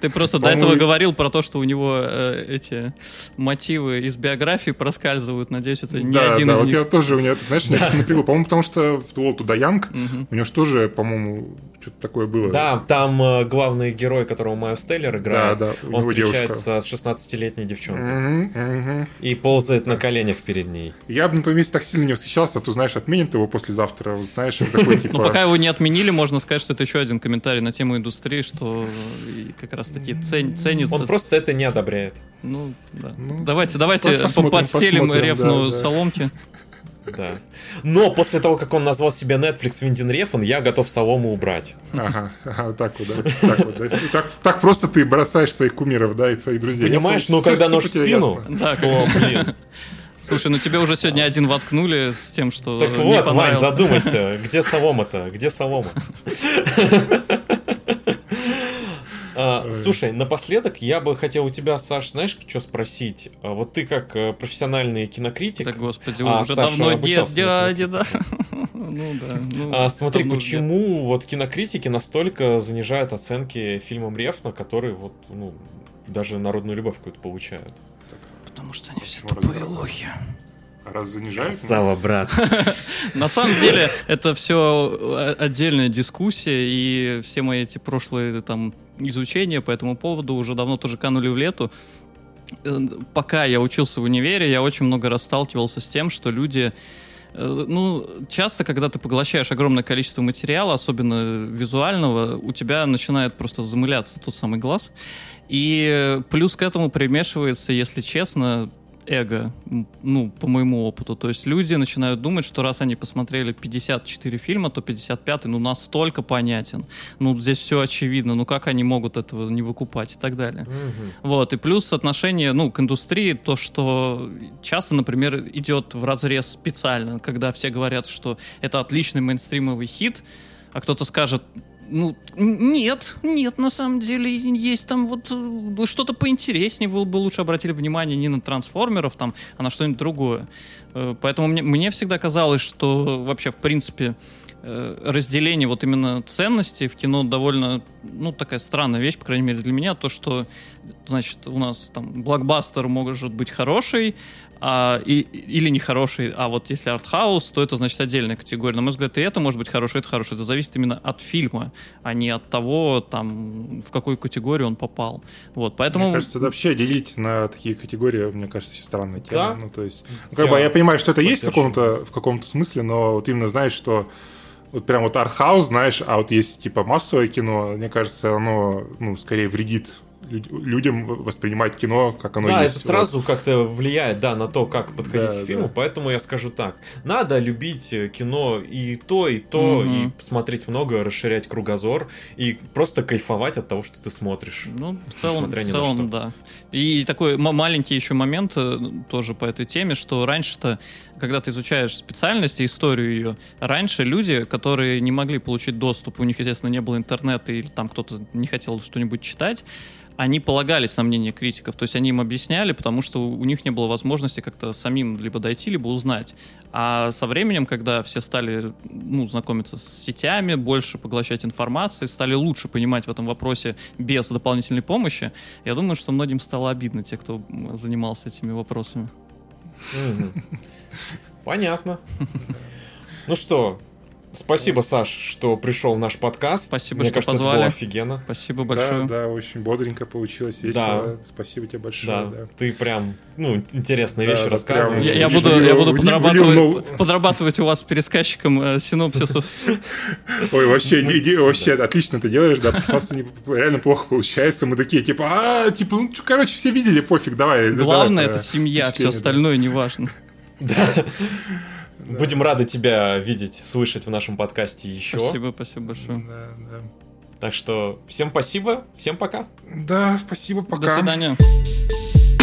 Ты просто до этого говорил про то, что у него э, эти мотивы из биографии проскальзывают. Надеюсь, это не да, один да, из вот них. я тоже, у ты знаешь, напрягло. По-моему, потому что в Дуол Туда Янг, у него же тоже, по-моему, что-то такое было. Да, там э, главный герой, которого Майус Тейлор да, играет, да, он него девушка. встречается с 16-летней девчонкой и ползает на коленях перед ней. Я бы на том месте так сильно не восхищался, а то, знаешь, отменят его послезавтра, вот знаешь, такой, типа... Ну, пока его не отменили, можно сказать, что это еще один комментарий на тему индустрии, что как раз таки цен- ценится. Он просто это не одобряет. Ну, да. Ну, давайте, давайте пос- посмотрим, подстелим посмотрим, рефну да, да. соломки. Да. Но после того, как он назвал себя Netflix Виндин Рефан, я готов солому убрать. Ага, ага, вот так вот, да. Так, вот, да. Так, так просто ты бросаешь своих кумиров, да, и своих друзей. Понимаешь, Я ну понял, когда нож в спину, ясно. Да, то, блин. Слушай, ну тебе уже сегодня один воткнули с тем, что Так не вот, Вань, задумайся, где солома-то? Где солома? А, Слушай, напоследок я бы хотел у тебя, Саш, знаешь, что спросить? А Вот ты как э, профессиональный кинокритик, Да, господи, А, уже Саша давно дед, дядя, да. Ну да. ну, а, смотри, почему вот кинокритики настолько занижают оценки фильмам Рефна, которые вот, ну, даже народную любовь какую-то получают? Потому что они все тупые лохи. А Раз занижают? Сава, брат. На самом деле, это все отдельная дискуссия, и все мои эти прошлые там изучения по этому поводу уже давно тоже канули в лету. Э, Пока я учился в универе, я очень много раз сталкивался с тем, что люди э, ну, часто, когда ты поглощаешь огромное количество материала, особенно визуального, у тебя начинает просто замыляться тот самый глаз. И э, плюс к этому примешивается, если честно, эго, ну, по моему опыту. То есть люди начинают думать, что раз они посмотрели 54 фильма, то 55 ну, настолько понятен. Ну, здесь все очевидно, ну, как они могут этого не выкупать и так далее. Мгм. Вот, и плюс отношение, ну, к индустрии, то, что часто, например, идет в разрез специально, когда все говорят, что это отличный мейнстримовый хит, а кто-то скажет, ну, нет, нет, на самом деле есть там вот э, что-то поинтереснее, вы бы лучше обратили внимание не на трансформеров там, а на что-нибудь другое. Э, Поэтому мне, мне всегда казалось, что вообще, в принципе, разделение вот именно ценностей в кино довольно, ну, такая странная вещь, по крайней мере, для меня, то, что, значит, у нас там блокбастер может быть хороший, а, и, или нехороший, а вот если артхаус, то это, значит, отдельная категория. На мой взгляд, и это может быть хороший, это хороший. Это зависит именно от фильма, а не от того, там, в какую категорию он попал. Вот, поэтому... Мне кажется, это вообще делить на такие категории, мне кажется, очень странная тема. Да. Ну, то есть, ну, как Я бы я понимаю, что это есть в каком-то, в каком-то смысле, но вот именно знаешь, что вот прям вот артхаус, знаешь, а вот есть типа массовое кино, мне кажется, оно, ну, скорее вредит люд- людям воспринимать кино, как оно да, есть. это сразу как-то влияет, да, на то, как подходить Да, к фильму, да. поэтому я скажу так. Надо любить э, кино и то, и то, Мгм. и смотреть много, расширять кругозор, и просто кайфовать от того, что ты смотришь. Ну, в целом, Несмотря в целом, что. да. И такой маленький еще момент э, тоже по этой теме, что раньше-то, когда ты изучаешь специальность и историю ее, раньше люди, которые не могли получить доступ, у них, естественно, не было интернета или там кто-то не хотел что-нибудь читать, они полагались на мнение критиков, то есть они им объясняли, потому что у них не было возможности как-то самим либо дойти, либо узнать. А со временем, когда все стали ну, знакомиться с сетями, больше поглощать информации, стали лучше понимать в этом вопросе без дополнительной помощи, я думаю, что многим стало обидно, те, кто занимался этими вопросами. Понятно. Ну что, спасибо, Саш, что пришел в наш подкаст. Спасибо, Мне что кажется, позвали. это было офигенно. Спасибо Да, большое. да, очень бодренько получилось, весело. Спасибо тебе большое. Да, да. ты прям, ну, интересные Да, вещи да, рассказываешь. Я, прям- я буду, я буду подрабатывать, у вас пересказчиком э, синопсисов. Ой, вообще, иди, вообще отлично ты делаешь, да, не- реально плохо получается. Мы такие, типа, а, типа, ну, короче, все видели, пофиг, давай. Главное давай, это семья, все впечатление, да. важно. Будем рады тебя видеть, слышать в нашем подкасте еще. Спасибо, спасибо большое. Да, да. Так что всем спасибо, всем пока. Да, спасибо, пока. До свидания.